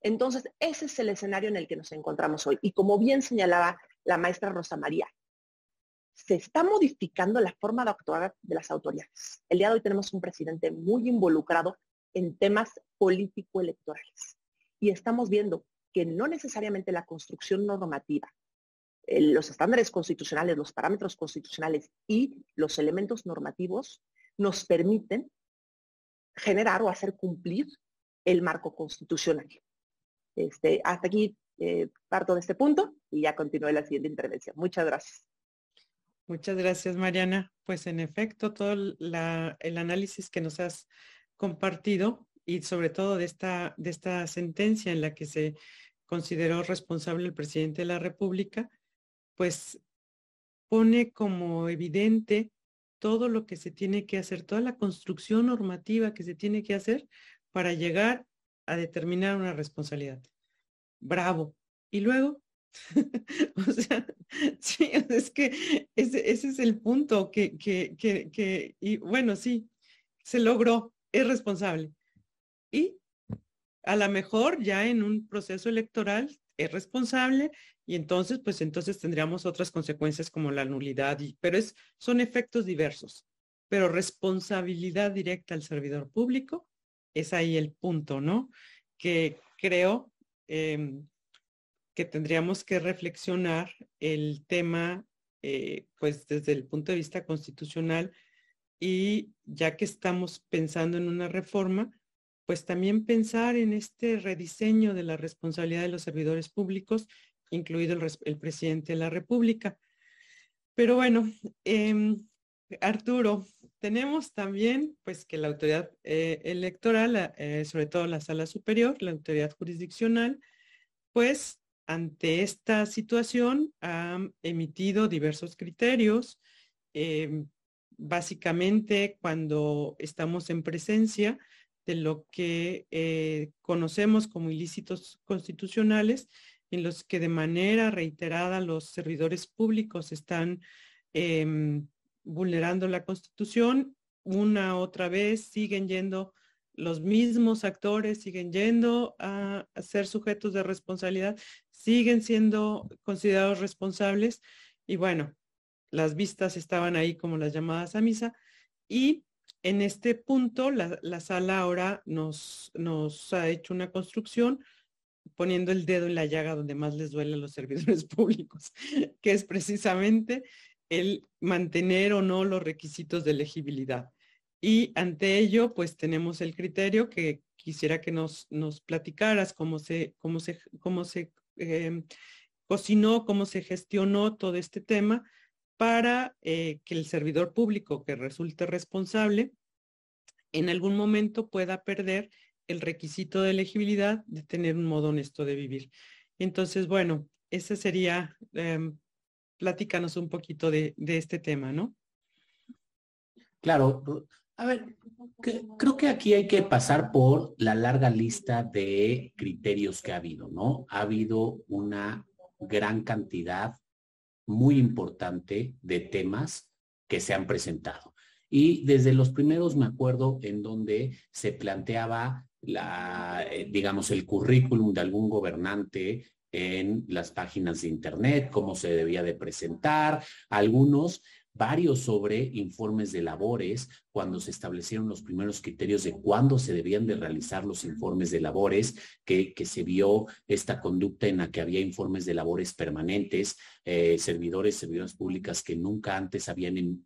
Entonces, ese es el escenario en el que nos encontramos hoy. Y como bien señalaba la maestra Rosa María, se está modificando la forma de actuar de las autoridades. El día de hoy tenemos un presidente muy involucrado en temas político-electorales. Y estamos viendo que no necesariamente la construcción normativa, los estándares constitucionales, los parámetros constitucionales y los elementos normativos nos permiten generar o hacer cumplir el marco constitucional. Este, hasta aquí eh, parto de este punto y ya continúe la siguiente intervención. Muchas gracias. Muchas gracias, Mariana. Pues en efecto, todo el análisis que nos has compartido y sobre todo de esta, de esta sentencia en la que se consideró responsable el presidente de la República, pues pone como evidente todo lo que se tiene que hacer, toda la construcción normativa que se tiene que hacer para llegar a determinar una responsabilidad. Bravo. Y luego, o sea, sí, es que ese, es el punto que, que, que, que, y bueno, sí, se logró, es responsable. Y a lo mejor ya en un proceso electoral es responsable y entonces, pues entonces tendríamos otras consecuencias como la nulidad, y, pero es, son efectos diversos. Pero responsabilidad directa al servidor público, es ahí el punto, ¿no? Que creo em, que tendríamos que reflexionar el tema, eh, pues desde el punto de vista constitucional y ya que estamos pensando en una reforma, pues también pensar en este rediseño de la responsabilidad de los servidores públicos, incluido el, presidente de la República. Pero bueno, em, Arturo, tenemos también pues que la autoridad eh, electoral, eh, sobre todo la sala superior, la autoridad jurisdiccional, pues ante esta situación ha emitido diversos criterios. Em, básicamente cuando estamos en presencia de lo que eh, conocemos como ilícitos constitucionales, en los que de manera reiterada los servidores públicos están em, vulnerando la Constitución. Una otra vez siguen yendo los mismos actores, siguen yendo a, ser sujetos de responsabilidad, siguen siendo considerados responsables. Y bueno, las vistas estaban ahí como las llamadas a misa. Y en este punto, la, la sala ahora nos, ha hecho una construcción poniendo el dedo en la llaga donde más les duele a los servidores públicos, que es precisamente el mantener o no los requisitos de elegibilidad. Y ante ello, pues tenemos el criterio que quisiera que nos, platicaras cómo se em, cocinó, cómo se gestionó todo este tema para eh, que el servidor público que resulte responsable en algún momento pueda perder el requisito de elegibilidad de tener un modo honesto de vivir. Entonces, bueno, ese sería, eh, platícanos un poquito de, de este tema, ¿no? Claro, a ver, creo que aquí hay que pasar por la larga lista de criterios que ha habido, ¿no? Ha habido una gran cantidad muy importante de temas que se han presentado. Y desde los primeros me acuerdo en donde se planteaba la, eh, digamos, el currículum de algún gobernante en las páginas de internet, cómo se debía de presentar, algunos varios sobre informes de labores, cuando se establecieron los primeros criterios de cuándo se debían de realizar los informes de labores, que, que se vio esta conducta en la que había informes de labores permanentes, eh, servidores, servidoras públicas que nunca antes habían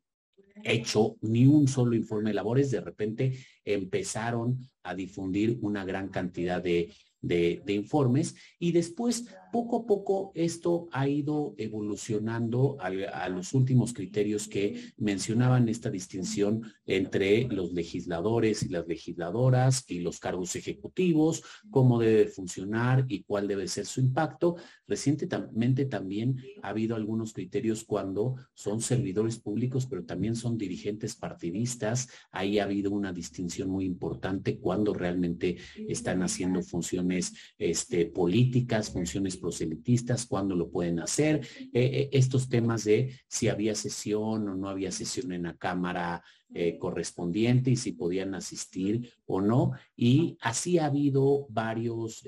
hecho ni un solo informe de labores, de repente empezaron a difundir una gran cantidad de, de, informes y después poco a poco esto ha ido evolucionando a, los últimos criterios que mencionaban esta distinción entre los legisladores y las legisladoras y los cargos ejecutivos, cómo debe funcionar y cuál debe ser su impacto. Recientemente también ha habido algunos criterios cuando son servidores públicos, pero también son dirigentes partidistas. Ahí ha habido una distinción muy importante cuando realmente están haciendo funciones este, políticas, funciones proselitistas, cuándo lo pueden hacer, eh, eh, estos temas de si había sesión o no había sesión en la Cámara eh, correspondiente y si podían asistir o no. Y así ha habido varios,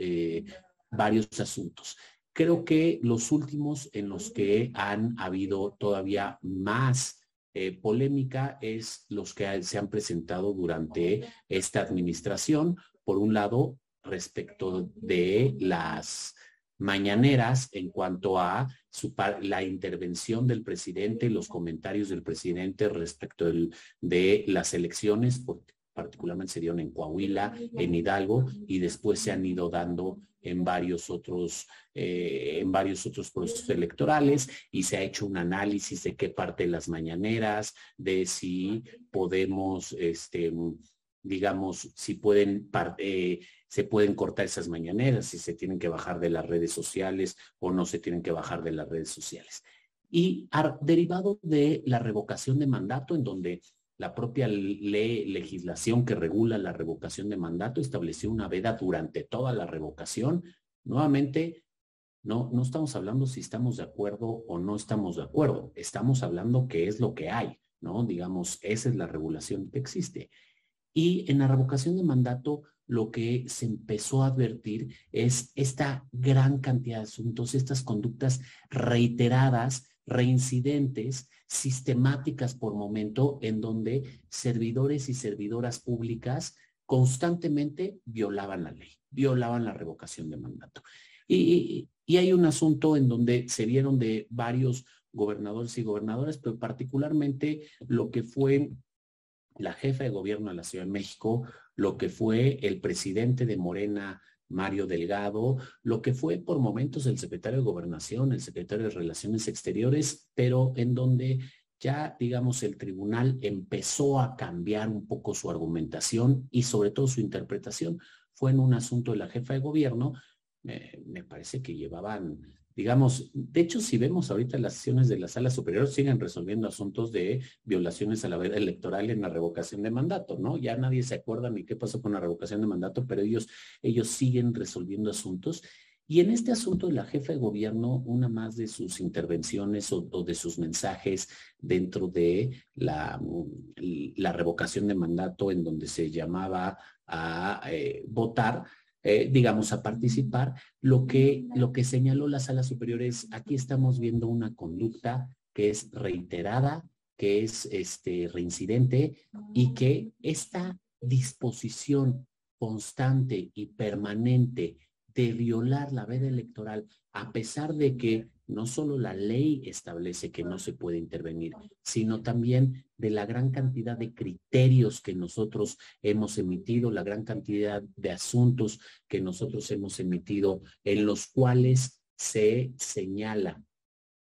varios asuntos. Creo que los últimos en los que han habido todavía más polémica es los que se han presentado durante esta administración. Por un lado, respecto de las mañaneras en cuanto a su, la intervención del presidente, los comentarios del presidente respecto de las elecciones, particularmente se dieron en Coahuila, en Hidalgo, y después se han ido dando en varios otros, eh, en varios otros procesos electorales, y se ha hecho un análisis de qué parte de las mañaneras, de si podemos, este, digamos, si pueden eh, se pueden cortar esas mañaneras, si se tienen que bajar de las redes sociales o no se tienen que bajar de las redes sociales. Y derivado de la revocación de mandato, en donde la propia ley, legislación que regula la revocación de mandato estableció una veda durante toda la revocación. Nuevamente, no, no estamos hablando si estamos de acuerdo o no estamos de acuerdo. Estamos hablando qué es lo que hay, ¿no? Digamos, esa es la regulación que existe. Y en la revocación de mandato lo que se empezó a advertir es esta gran cantidad de asuntos, estas conductas reiteradas, reincidentes, sistemáticas por momento, en donde servidores y servidoras públicas constantemente violaban la ley, violaban la revocación de mandato. Y, y hay un asunto en donde se vieron de varios gobernadores y gobernadoras, pero particularmente lo que fue la jefa de gobierno de la Ciudad de México, lo que fue el presidente de Morena, Mario Delgado, lo que fue por momentos el secretario de Gobernación, el secretario de Relaciones Exteriores, pero en donde ya, digamos, el tribunal empezó a cambiar un poco su argumentación y sobre todo su interpretación. Fue en un asunto de la jefa de gobierno, me parece que llevaban digamos, de hecho, si vemos ahorita las sesiones de la sala superior, siguen resolviendo asuntos de violaciones a la veda electoral en la revocación de mandato, ¿no? Ya nadie se acuerda ni qué pasó con la revocación de mandato, pero ellos, ellos siguen resolviendo asuntos. Y en este asunto de la jefa de gobierno, una más de sus intervenciones o, de sus mensajes dentro de la, la, revocación de mandato en donde se llamaba a eh, votar, eh, digamos, a participar, lo que, lo que señaló la sala superior es, aquí estamos viendo una conducta que es reiterada, que es este, reincidente y que esta disposición constante y permanente de violar la veda electoral, a pesar de que no solo la ley establece que no se puede intervenir, sino también de la gran cantidad de criterios que nosotros hemos emitido, la gran cantidad de asuntos que nosotros hemos emitido en los cuales se señala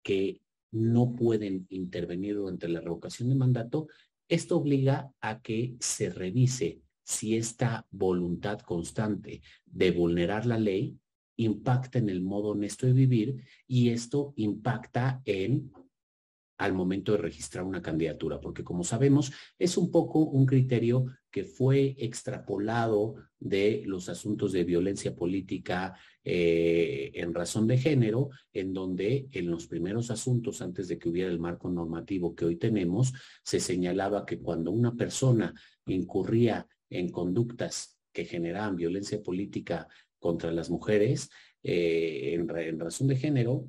que no pueden intervenir durante la revocación de mandato, esto obliga a que se revise si esta voluntad constante de vulnerar la ley impacta en el modo honesto de vivir y esto impacta en al momento de registrar una candidatura, porque como sabemos, es un poco un criterio que fue extrapolado de los asuntos de violencia política eh, en razón de género, en donde en los primeros asuntos, antes de que hubiera el marco normativo que hoy tenemos, se señalaba que cuando una persona incurría en conductas que generaban violencia política contra las mujeres, eh, en razón de género,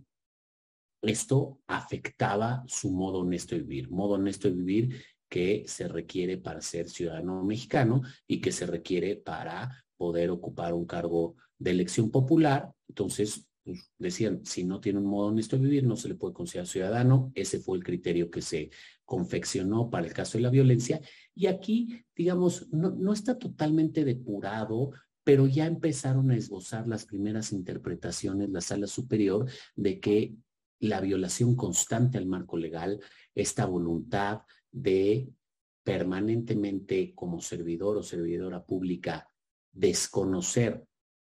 esto afectaba su modo honesto de vivir, modo honesto de vivir que se requiere para ser ciudadano mexicano y que se requiere para poder ocupar un cargo de elección popular. Entonces, pues, decían, si no tiene un modo honesto de vivir, no se le puede considerar ciudadano. Ese fue el criterio que se confeccionó para el caso de la violencia. Y aquí, digamos, no, no está totalmente depurado, pero ya empezaron a esbozar las primeras interpretaciones, la sala superior, de que la violación constante al marco legal, esta voluntad de permanentemente como servidor o servidora pública desconocer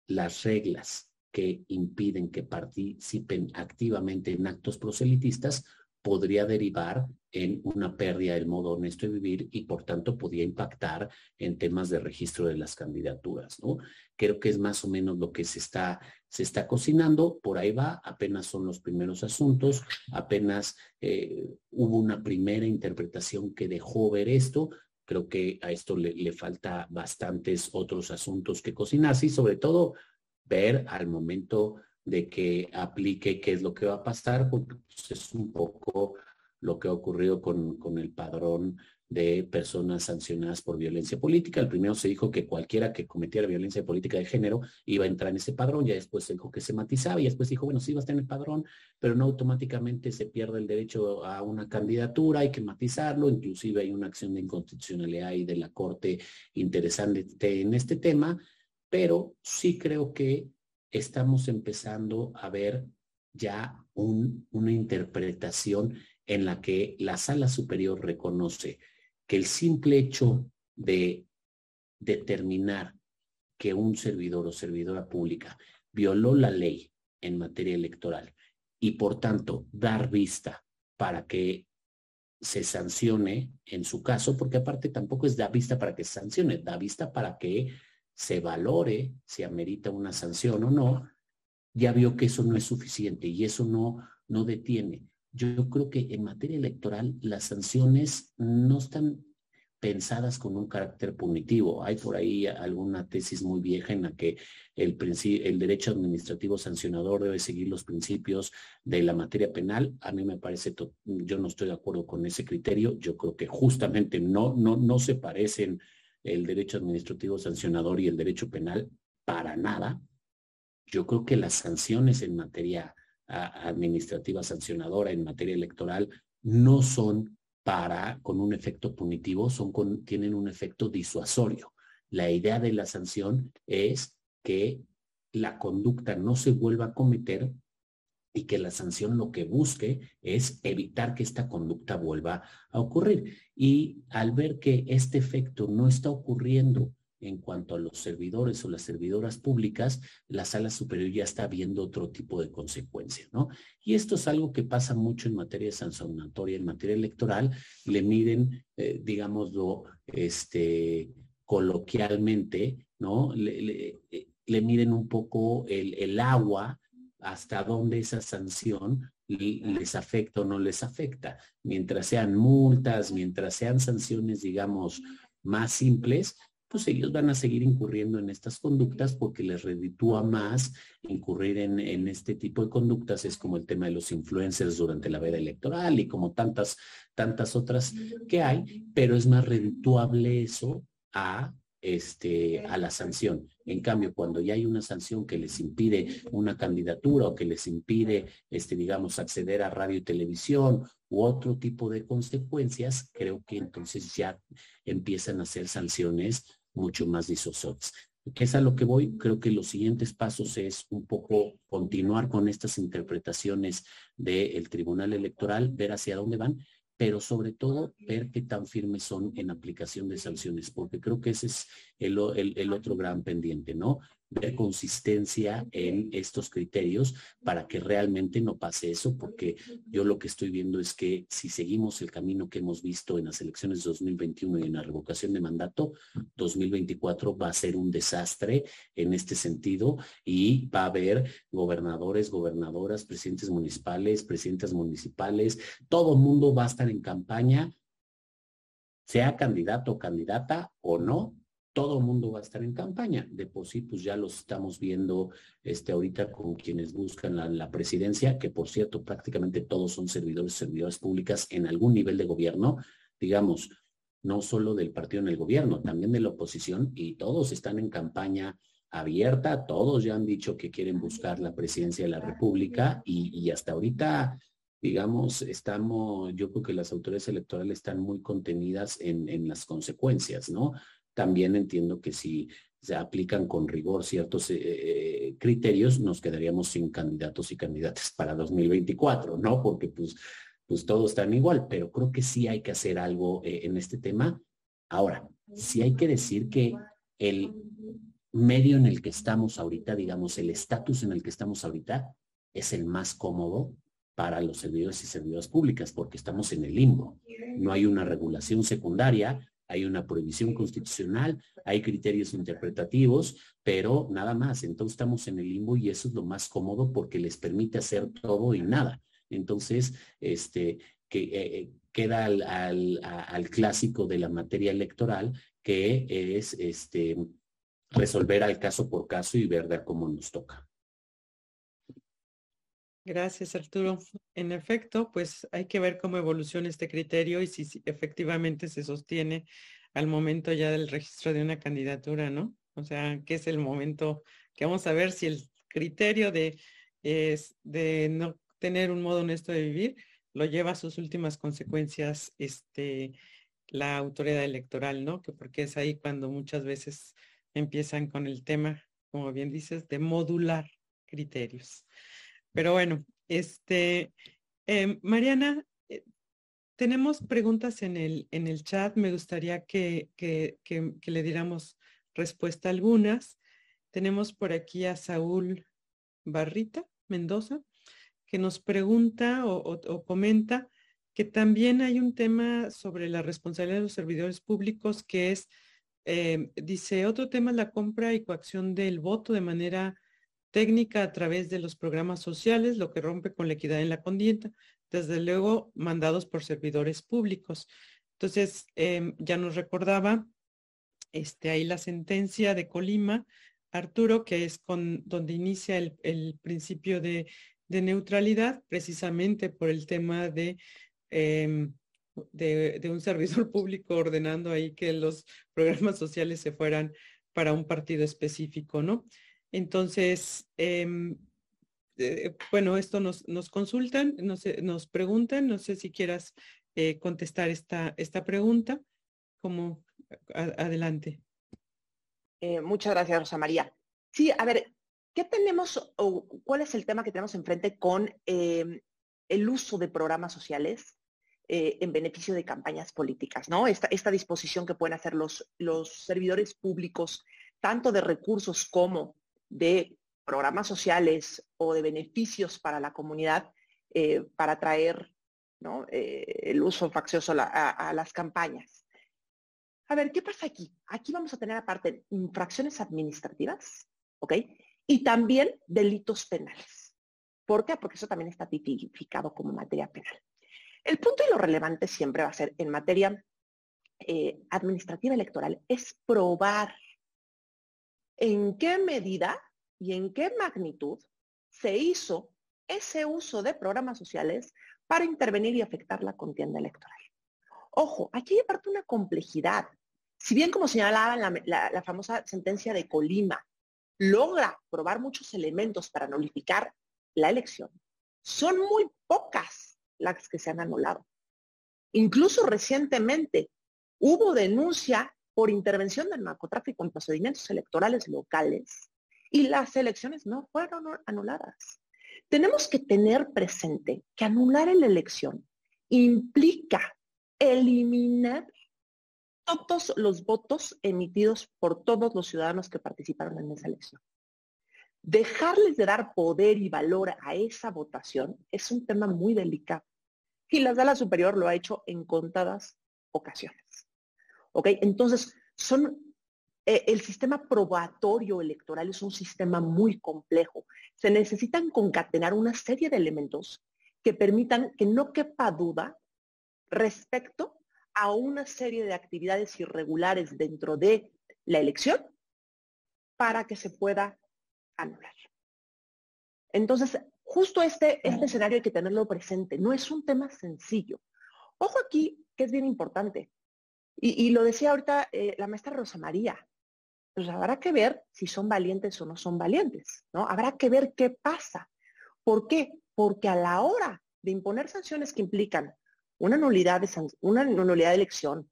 las reglas que impiden que participen activamente en actos proselitistas podría derivar en una pérdida del modo honesto de vivir y por tanto podría impactar en temas de registro de las candidaturas, ¿no? Creo que es más o menos lo que se está, se está cocinando, por ahí va, apenas son los primeros asuntos, apenas eh, hubo una primera interpretación que dejó ver esto, creo que a esto le, le falta bastantes otros asuntos que cocinarse y sobre todo ver al momento de que aplique qué es lo que va a pasar, porque pues, es un poco lo que ha ocurrido con, con el padrón de personas sancionadas por violencia política. El primero se dijo que cualquiera que cometiera violencia política de género iba a entrar en ese padrón, ya después se dijo que se matizaba y después dijo, bueno, sí va a estar en el padrón, pero no automáticamente se pierde el derecho a una candidatura, hay que matizarlo, inclusive hay una acción de inconstitucionalidad y de la Corte interesante en este tema, pero sí creo que estamos empezando a ver ya una interpretación en la que la sala superior reconoce que el simple hecho de determinar que un servidor o servidora pública violó la ley en materia electoral y por tanto dar vista para que se sancione en su caso, porque aparte tampoco es dar vista para que se sancione, da vista para que se valore si amerita una sanción o no, ya vio que eso no es suficiente y eso no, no detiene. Yo creo que en materia electoral las sanciones no están pensadas con un carácter punitivo. Hay por ahí alguna tesis muy vieja en la que el, el derecho administrativo sancionador debe seguir los principios de la materia penal. A mí me parece, yo no estoy de acuerdo con ese criterio. Yo creo que justamente no, no, no se parecen el derecho administrativo sancionador y el derecho penal para nada. Yo creo que las sanciones en materia administrativa sancionadora, en materia electoral, no son para con un efecto punitivo, son con, tienen un efecto disuasorio. La idea de la sanción es que la conducta no se vuelva a cometer y que la sanción lo que busque es evitar que esta conducta vuelva a ocurrir. Y al ver que este efecto no está ocurriendo en cuanto a los servidores o las servidoras públicas, la sala superior ya está viendo otro tipo de consecuencias, ¿no? Y esto es algo que pasa mucho en materia sancionatoria, en materia electoral, le miden, eh, digámoslo, este, coloquialmente, ¿no? Le, le, miden un poco el, el agua hasta dónde esa sanción les afecta o no les afecta. Mientras sean multas, mientras sean sanciones, digamos, más simples, pues ellos van a seguir incurriendo en estas conductas porque les reditúa más incurrir en, en, este tipo de conductas. Es como el tema de los influencers durante la veda electoral y como tantas, tantas otras que hay, pero es más redituable eso a este, a la sanción. En cambio, cuando ya hay una sanción que les impide una candidatura o que les impide, este, digamos, acceder a radio y televisión u otro tipo de consecuencias, creo que entonces ya empiezan a ser sanciones mucho más disuasorias. ¿Qué es a lo que voy? Creo que los siguientes pasos es un poco continuar con estas interpretaciones del Tribunal Electoral, ver hacia dónde van pero sobre todo ver qué tan firmes son en aplicación de sanciones, porque creo que ese es el, el, otro gran pendiente, ¿no? Ver consistencia en estos criterios para que realmente no pase eso, porque yo lo que estoy viendo es que si seguimos el camino que hemos visto en las elecciones de 2021 y en la revocación de mandato, 2024 va a ser un desastre en este sentido y va a haber gobernadores, gobernadoras, presidentes municipales, presidentas municipales, todo el mundo va a estar en campaña, sea candidato o candidata o no, todo el mundo va a estar en campaña. De por sí, pues ya los estamos viendo este, ahorita con quienes buscan la, presidencia, que por cierto, prácticamente todos son servidores, servidoras públicas en algún nivel de gobierno, digamos, no solo del partido en el gobierno, también de la oposición, y todos están en campaña abierta, todos ya han dicho que quieren buscar la presidencia de la República y, hasta ahorita digamos, estamos, yo creo que las autoridades electorales están muy contenidas en, en, las consecuencias, ¿no? También entiendo que si se aplican con rigor ciertos eh, eh, criterios, nos quedaríamos sin candidatos y candidatas para 2024, ¿no? Porque pues, pues todos están igual, pero creo que sí hay que hacer algo eh, en este tema. Ahora, sí hay que decir que el medio en el que estamos ahorita, digamos, el estatus en el que estamos ahorita, es el más cómodo para los servidores y servidoras públicas, porque estamos en el limbo. No hay una regulación secundaria, hay una prohibición constitucional, hay criterios interpretativos, pero nada más. Entonces estamos en el limbo y eso es lo más cómodo porque les permite hacer todo y nada. Entonces, este, que eh, eh, queda al, clásico de la materia electoral, que es este, resolver al caso por caso y ver de cómo nos toca. Gracias, Arturo. En efecto, pues hay que ver cómo evoluciona este criterio y si, efectivamente se sostiene al momento ya del registro de una candidatura, ¿no? O sea, que es el momento que vamos a ver si el criterio de, de no tener un modo honesto de vivir lo lleva a sus últimas consecuencias este, la autoridad electoral, ¿no? Que porque es ahí cuando muchas veces empiezan con el tema, como bien dices, de modular criterios. Pero bueno, este, em, Mariana, eh, tenemos preguntas en el, en el chat. Me gustaría que, que, le diéramos respuesta a algunas. Tenemos por aquí a Saúl Barrita Mendoza, que nos pregunta o, comenta que también hay un tema sobre la responsabilidad de los servidores públicos que es, em, dice, otro tema es la compra y coacción del voto de manera técnica a través de los programas sociales, lo que rompe con la equidad en la condienta, desde luego mandados por servidores públicos. Entonces, em, ya nos recordaba este, ahí la sentencia de Colima, Arturo, que es con donde inicia el, principio de, neutralidad, precisamente por el tema de, em, de, de un servidor público ordenando ahí que los programas sociales se fueran para un partido específico, ¿no? Entonces, em, eh, bueno, esto nos, nos consultan, nos, preguntan, no sé si quieras eh, contestar esta, esta pregunta, como adelante. Eh, muchas gracias, Rosa María. Sí, a ver, ¿qué tenemos o cuál es el tema que tenemos enfrente con em, el uso de programas sociales en beneficio de campañas políticas, ¿no? Esta, esta disposición que pueden hacer los, los servidores públicos, tanto de recursos como de programas sociales o de beneficios para la comunidad eh, para traer eh, el uso faccioso a, las campañas. A ver, ¿qué pasa aquí? Aquí vamos a tener aparte infracciones administrativas, ¿ok? Y también delitos penales. ¿Por qué? Porque eso también está tipificado como materia penal. El punto y lo relevante siempre va a ser en materia eh, administrativa electoral es probar en qué medida y en qué magnitud se hizo ese uso de programas sociales para intervenir y afectar la contienda electoral. Ojo, aquí hay parte una complejidad. Si bien, como señalaba la, la famosa sentencia de Colima, logra probar muchos elementos para nulificar la elección, son muy pocas las que se han anulado. Incluso recientemente hubo denuncia por intervención del narcotráfico en procedimientos electorales locales y las elecciones no fueron anuladas. Tenemos que tener presente que anular la elección implica eliminar todos los votos emitidos por todos los ciudadanos que participaron en esa elección. Dejarles de dar poder y valor a esa votación es un tema muy delicado. Y la sala superior lo ha hecho en contadas ocasiones. ¿Ok? Entonces, son, eh, el sistema probatorio electoral es un sistema muy complejo. Se necesitan concatenar una serie de elementos que permitan que no quepa duda respecto a una serie de actividades irregulares dentro de la elección para que se pueda anular. Entonces, justo este, este escenario hay que tenerlo presente. No es un tema sencillo. Ojo aquí, que es bien importante. Y, lo decía ahorita eh, la maestra Rosa María. Pues habrá que ver si son valientes o no son valientes, ¿no? Habrá que ver qué pasa. ¿Por qué? Porque a la hora de imponer sanciones que implican una nulidad de, una nulidad de elección,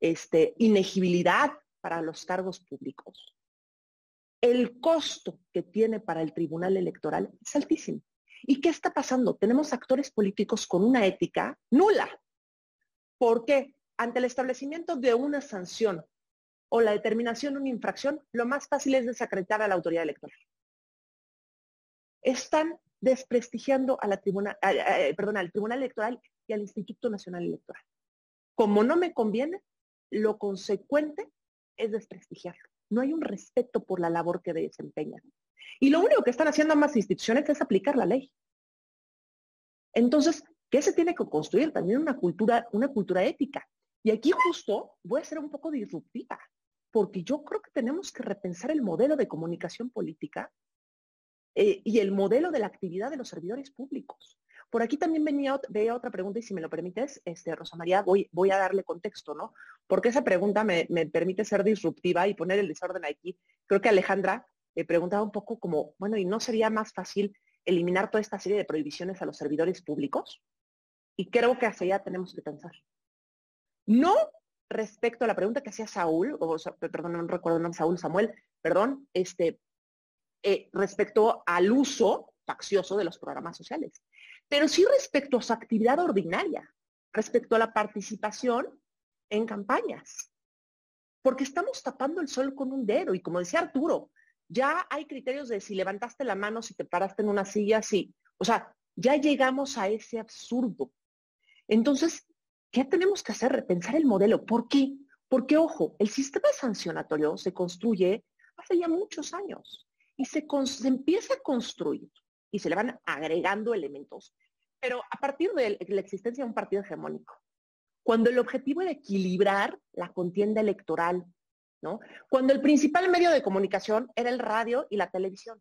este, inegibilidad para los cargos públicos, el costo que tiene para el Tribunal Electoral es altísimo. ¿Y qué está pasando? Tenemos actores políticos con una ética nula. ¿Por qué? Ante el establecimiento de una sanción o la determinación de una infracción, lo más fácil es desacreditar a la autoridad electoral. Están desprestigiando tribuna, perdón, al Tribunal Electoral y al Instituto Nacional Electoral. Como no me conviene, lo consecuente es desprestigiarlo. No hay un respeto por la labor que desempeñan. Y lo único que están haciendo ambas instituciones es aplicar la ley. Entonces, ¿qué se tiene que construir? También una cultura, una cultura ética. Y aquí justo voy a ser un poco disruptiva, porque yo creo que tenemos que repensar el modelo de comunicación política eh, y el modelo de la actividad de los servidores públicos. Por aquí también venía, veía otra pregunta y si me lo permites, este, Rosa María, voy, a darle contexto, ¿no? Porque esa pregunta me, permite ser disruptiva y poner el desorden aquí. Creo que Alejandra eh, preguntaba un poco como, bueno, ¿y no sería más fácil eliminar toda esta serie de prohibiciones a los servidores públicos? Y creo que hacia allá tenemos que pensar. No respecto a la pregunta que hacía Saúl, o perdón, no recuerdo nombre, Saúl, Samuel, perdón, este, eh, respecto al uso faccioso de los programas sociales, pero sí respecto a su actividad ordinaria, respecto a la participación en campañas. Porque estamos tapando el sol con un dedo y como decía Arturo, ya hay criterios de si levantaste la mano, si te paraste en una silla, sí. O sea, ya llegamos a ese absurdo. Entonces, ¿qué tenemos que hacer? Repensar el modelo. ¿Por qué? Porque, ojo, el sistema sancionatorio se construye hace ya muchos años y se, empieza a construir y se le van agregando elementos, pero a partir de la existencia de un partido hegemónico, cuando el objetivo era equilibrar la contienda electoral. Cuando el principal medio de comunicación era el radio y la televisión.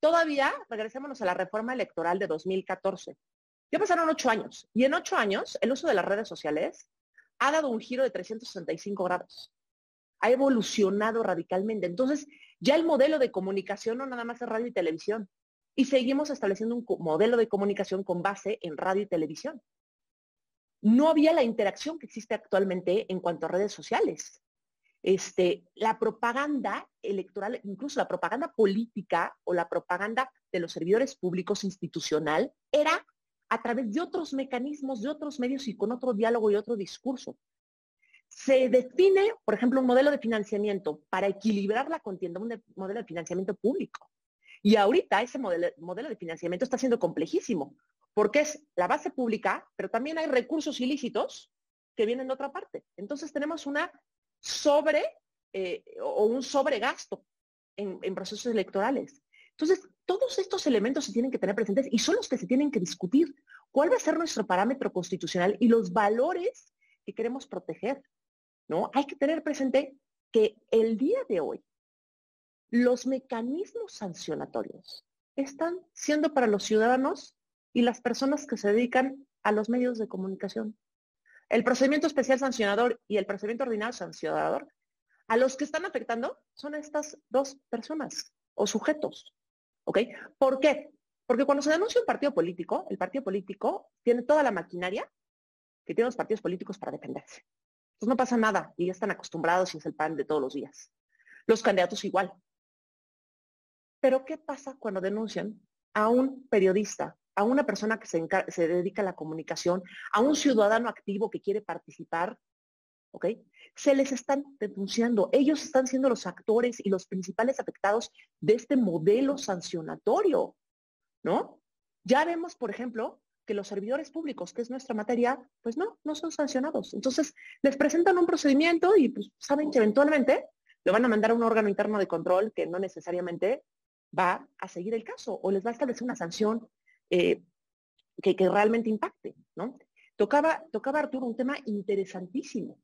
Todavía, regresémonos a la reforma electoral de 2014. Ya pasaron ocho años y en ocho años el uso de las redes sociales ha dado un giro de 365 grados. Ha evolucionado radicalmente. Entonces, ya el modelo de comunicación no nada más es radio y televisión. Y seguimos estableciendo un modelo de comunicación con base en radio y televisión. No había la interacción que existe actualmente en cuanto a redes sociales. Este, la propaganda electoral, incluso la propaganda política o la propaganda de los servidores públicos institucional, era a través de otros mecanismos, de otros medios y con otro diálogo y otro discurso se define, por ejemplo, un modelo de financiamiento para equilibrar la contienda, un modelo de financiamiento público. Y ahorita ese modelo, de financiamiento está siendo complejísimo, porque es la base pública, pero también hay recursos ilícitos que vienen de otra parte. Entonces tenemos una sobre eh, o un sobregasto en, en procesos electorales. Entonces, todos estos elementos se tienen que tener presentes y son los que se tienen que discutir. ¿Cuál va a ser nuestro parámetro constitucional y los valores que queremos proteger? Hay que tener presente que el día de hoy los mecanismos sancionatorios están siendo para los ciudadanos y las personas que se dedican a los medios de comunicación. El procedimiento especial sancionador y el procedimiento ordinario sancionador, a los que están afectando son estas dos personas o sujetos. ¿Ok? ¿Por qué? Porque cuando se denuncia un partido político, el partido político tiene toda la maquinaria que tienen los partidos políticos para defenderse. Pues no pasa nada y ya están acostumbrados y es el pan de todos los días. Los candidatos igual. Pero ¿qué pasa cuando denuncian a un periodista, a una persona que se dedica a la comunicación, a un ciudadano activo que quiere participar? ¿Ok? Se les están denunciando. Ellos están siendo los actores y los principales afectados de este modelo sancionatorio, ¿no? Ya vemos, por ejemplo, que los servidores públicos, que es nuestra materia, pues no, no son sancionados. Entonces, les presentan un procedimiento y pues saben que eventualmente lo van a mandar a un órgano interno de control que no necesariamente va a seguir el caso o les va a establecer una sanción eh, que, que, realmente impacte, ¿no? Tocaba, tocaba Arturo un tema interesantísimo.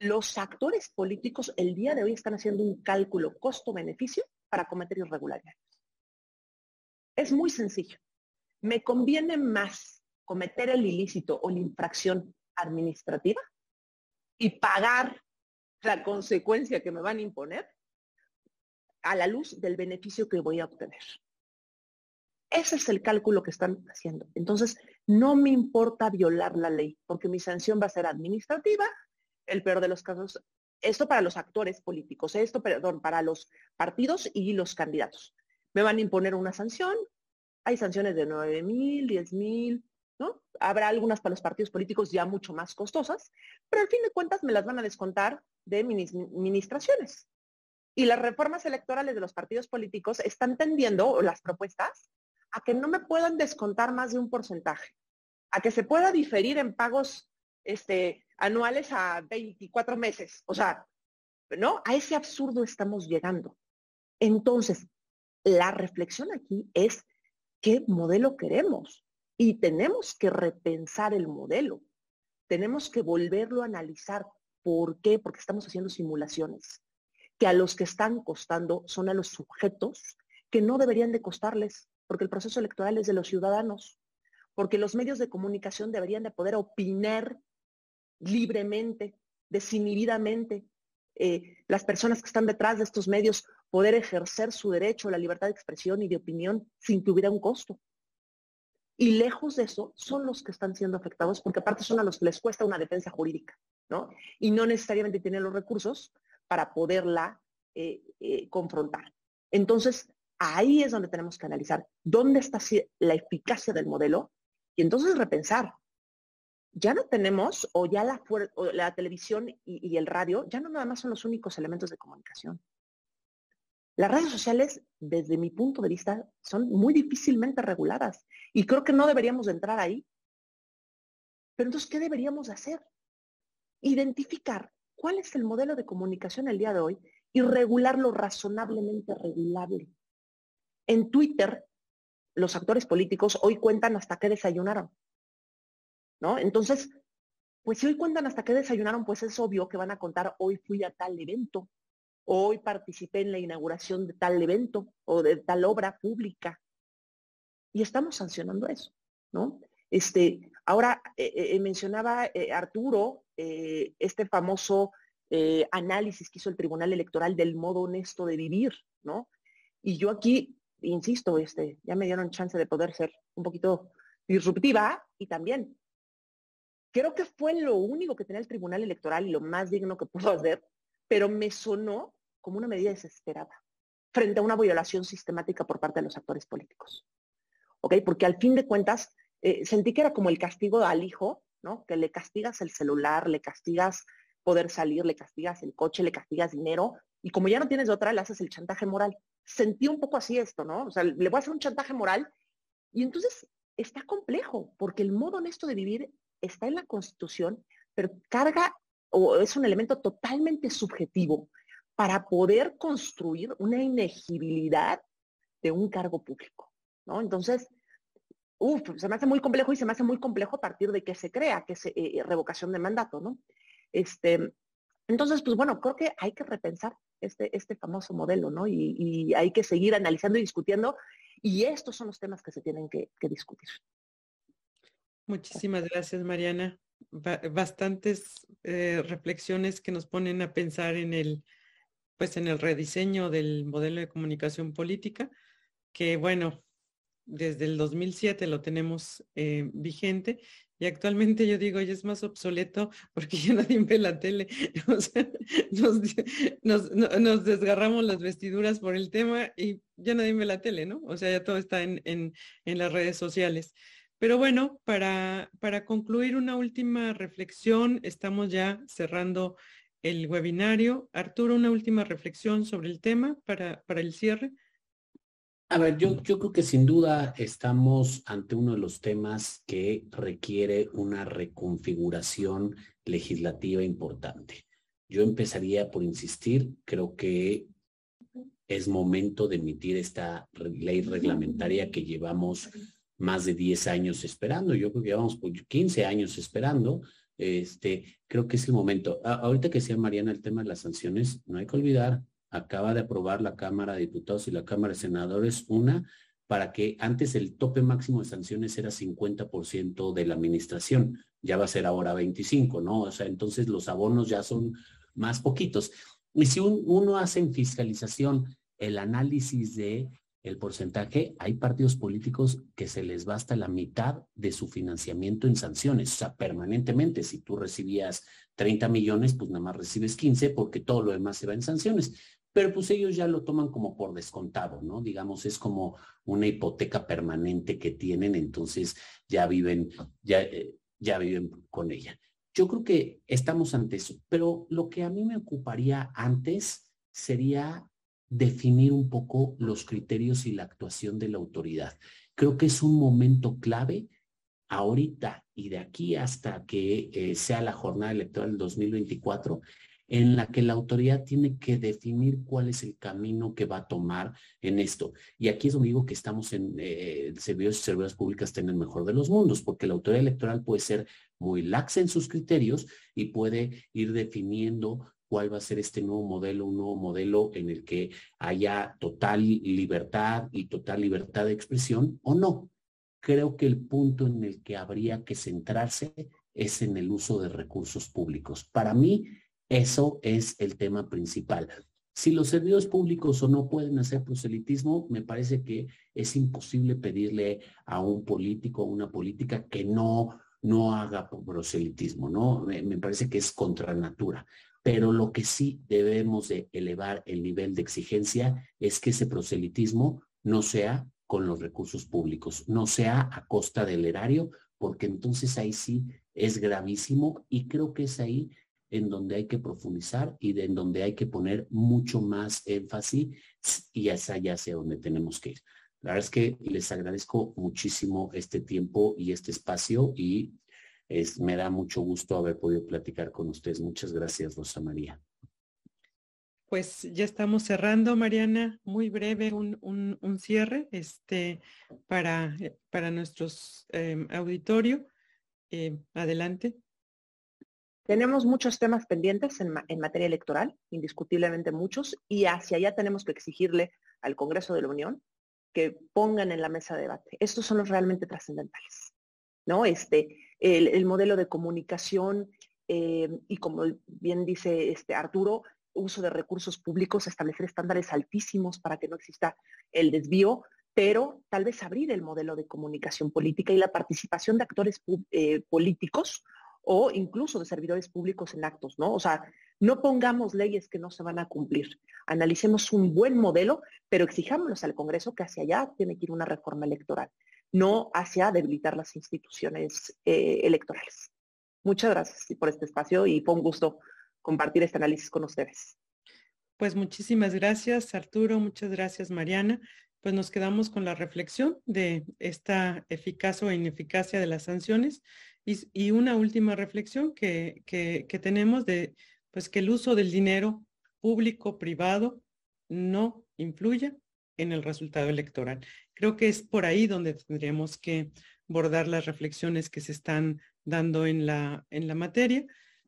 Los actores políticos el día de hoy están haciendo un cálculo costo-beneficio para cometer irregularidades. Es muy sencillo me conviene más cometer el ilícito o la infracción administrativa y pagar la consecuencia que me van a imponer a la luz del beneficio que voy a obtener. Ese es el cálculo que están haciendo. Entonces, no me importa violar la ley, porque mi sanción va a ser administrativa, el peor de los casos, esto para los actores políticos, esto, perdón, para los partidos y los candidatos. Me van a imponer una sanción, hay sanciones de 9 mil, 10 mil, ¿no? Habrá algunas para los partidos políticos ya mucho más costosas, pero al fin de cuentas me las van a descontar de administraciones. Y las reformas electorales de los partidos políticos están tendiendo, las propuestas, a que no me puedan descontar más de un porcentaje, a que se pueda diferir en pagos este, anuales a 24 meses. O sea, ¿no? A ese absurdo estamos llegando. Entonces, la reflexión aquí es qué modelo queremos. Y tenemos que repensar el modelo. Tenemos que volverlo a analizar. ¿Por qué? Porque estamos haciendo simulaciones que a los que están costando son a los sujetos que no deberían de costarles, porque el proceso electoral es de los ciudadanos, porque los medios de comunicación deberían de poder opinar libremente, desinhibidamente. Eh, las personas que están detrás de estos medios poder ejercer su derecho a la libertad de expresión y de opinión sin que hubiera un costo. Y lejos de eso, son los que están siendo afectados, porque aparte son a los que les cuesta una defensa jurídica, ¿no? Y no necesariamente tienen los recursos para poderla eh, eh, confrontar. Entonces, ahí es donde tenemos que analizar dónde está la eficacia del modelo y entonces repensar. Ya no tenemos, o ya la, la televisión y el radio, ya no nada más son los únicos elementos de comunicación. Las redes sociales, desde mi punto de vista, son muy difícilmente reguladas y creo que no deberíamos entrar ahí. Pero entonces, ¿qué deberíamos hacer? Identificar cuál es el modelo de comunicación el día de hoy y regularlo razonablemente regulable. En Twitter, los actores políticos hoy cuentan hasta qué desayunaron. ¿No? Entonces, pues si hoy cuentan hasta qué desayunaron, pues es obvio que van a contar hoy fui a tal evento, hoy participé en la inauguración de tal evento o de tal obra pública. Y estamos sancionando eso, ¿no? Este, ahora eh, eh, mencionaba eh, Arturo este famoso análisis que hizo el Tribunal Electoral del modo honesto de vivir, ¿no? Y yo aquí, insisto, este, ya me dieron chance de poder ser un poquito disruptiva y también creo que fue lo único que tenía el Tribunal Electoral y lo más digno que pudo hacer pero me sonó como una medida desesperada frente a una violación sistemática por parte de los actores políticos. ¿Ok? Porque al fin de cuentas, eh, sentí que era como el castigo al hijo, ¿no? Que le castigas el celular, le castigas poder salir, le castigas el coche, le castigas dinero, y como ya no tienes otra, le haces el chantaje moral. Sentí un poco así esto, ¿no? O sea, le voy a hacer un chantaje moral, y entonces está complejo, porque el modo honesto de vivir está en la Constitución, pero carga o es un elemento totalmente subjetivo para poder construir una inegibilidad de un cargo público, ¿no? Entonces, uf, se me hace muy complejo y se me hace muy complejo a partir de que se crea, que es eh, revocación de mandato, ¿no? Este, entonces, pues bueno, creo que hay que repensar este, este famoso modelo, ¿no? Y, hay que seguir analizando y discutiendo, y estos son los temas que se tienen que discutir. Muchísimas gracias, Mariana bastantes eh, reflexiones que nos ponen a pensar en el, pues en el rediseño del modelo de comunicación política, que bueno, desde el 2007 lo tenemos eh, vigente y actualmente yo digo, ya es más obsoleto porque ya nadie ve la tele. O sea, nos, nos, desgarramos las vestiduras por el tema y ya nadie ve la tele, ¿no? O sea, ya todo está en, en, en las redes sociales. Pero bueno, para, para concluir una última reflexión, estamos ya cerrando el webinario. Arturo, una última reflexión sobre el tema para, para el cierre. A ver, yo, yo creo que sin duda estamos ante uno de los temas que requiere una reconfiguración legislativa importante. Yo empezaría por insistir, creo que es momento de emitir esta ley reglamentaria que llevamos más de 10 años esperando. Yo creo que llevamos 15 años esperando. Este, creo que es el momento. ahorita que decía Mariana el tema de las sanciones, no hay que olvidar, acaba de aprobar la Cámara de Diputados y la Cámara de Senadores una para que antes el tope máximo de sanciones era 50% de la administración, ya va a ser ahora 25, ¿no? O sea, entonces los abonos ya son más poquitos. Y si uno hace en fiscalización el análisis de el porcentaje, hay partidos políticos que se les basta la mitad de su financiamiento en sanciones, o sea, permanentemente. Si tú recibías 30 millones, pues nada más recibes 15 porque todo lo demás se va en sanciones. Pero pues ellos ya lo toman como por descontado, ¿no? Digamos, es como una hipoteca permanente que tienen, entonces ya viven, ya, eh, ya viven con ella. Yo creo que estamos ante eso, pero lo que a mí me ocuparía antes sería definir un poco los criterios y la actuación de la autoridad. Creo que es un momento clave ahorita y de aquí hasta que eh, sea la jornada electoral del 2024 en la que la autoridad tiene que definir cuál es el camino que va a tomar en esto. Y aquí es donde digo que estamos en eh, servicios y servicios públicas en el mejor de los mundos, porque la autoridad electoral puede ser muy laxa en sus criterios y puede ir definiendo cuál va a ser este nuevo modelo, un nuevo modelo en el que haya total libertad y total libertad de expresión o no. Creo que el punto en el que habría que centrarse es en el uso de recursos públicos. Para mí, eso es el tema principal. Si los servidores públicos o no pueden hacer proselitismo, me parece que es imposible pedirle a un político o una política que no, no haga proselitismo, ¿no? Me, me parece que es contra natura. Pero lo que sí debemos de elevar el nivel de exigencia es que ese proselitismo no sea con los recursos públicos, no sea a costa del erario, porque entonces ahí sí es gravísimo y creo que es ahí en donde hay que profundizar y en donde hay que poner mucho más énfasis y es allá hacia donde tenemos que ir. La verdad es que les agradezco muchísimo este tiempo y este espacio y es, me da mucho gusto haber podido platicar con ustedes. Muchas gracias, Rosa María. Pues ya estamos cerrando, Mariana. Muy breve un, un, cierre este, para, para nuestros eh, auditorio. Eh, adelante. Tenemos muchos temas pendientes en, en, materia electoral, indiscutiblemente muchos, y hacia allá tenemos que exigirle al Congreso de la Unión que pongan en la mesa de debate. Estos son los realmente trascendentales. ¿no? Este, el, modelo de comunicación eh, y como bien dice este Arturo, uso de recursos públicos, establecer estándares altísimos para que no exista el desvío, pero tal vez abrir el modelo de comunicación política y la participación de actores eh, políticos o incluso de servidores públicos en actos, ¿no? O sea, no pongamos leyes que no se van a cumplir. Analicemos un buen modelo, pero exijámonos al Congreso que hacia allá tiene que ir una reforma electoral no hacia debilitar las instituciones eh, electorales. Muchas gracias por este espacio y fue un gusto compartir este análisis con ustedes. Pues muchísimas gracias, Arturo. Muchas gracias, Mariana. Pues nos quedamos con la reflexión de esta eficaz o ineficacia de las sanciones y, una última reflexión que, que, que tenemos de pues que el uso del dinero público, privado, no influya en el resultado electoral. Creo que es por ahí donde tendríamos que bordar las reflexiones que se están dando en la, en la materia.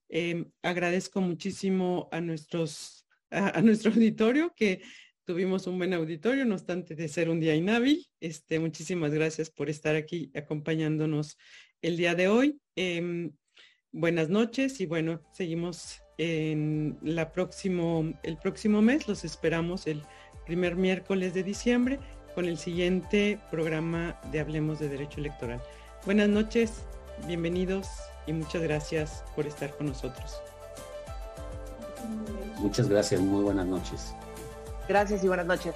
Em, agradezco muchísimo a, nuestros, a, nuestro auditorio que tuvimos un buen auditorio, no obstante de ser un día inhábil. Este, muchísimas gracias por estar aquí acompañándonos el día de hoy. Em, buenas noches y bueno, seguimos en la próximo, el próximo mes. Los esperamos el primer miércoles de diciembre con el siguiente programa de Hablemos de Derecho Electoral. Buenas noches. bienvenidos y muchas gracias por estar con nosotros. Muchas gracias, muy buenas noches. Gracias y buenas noches.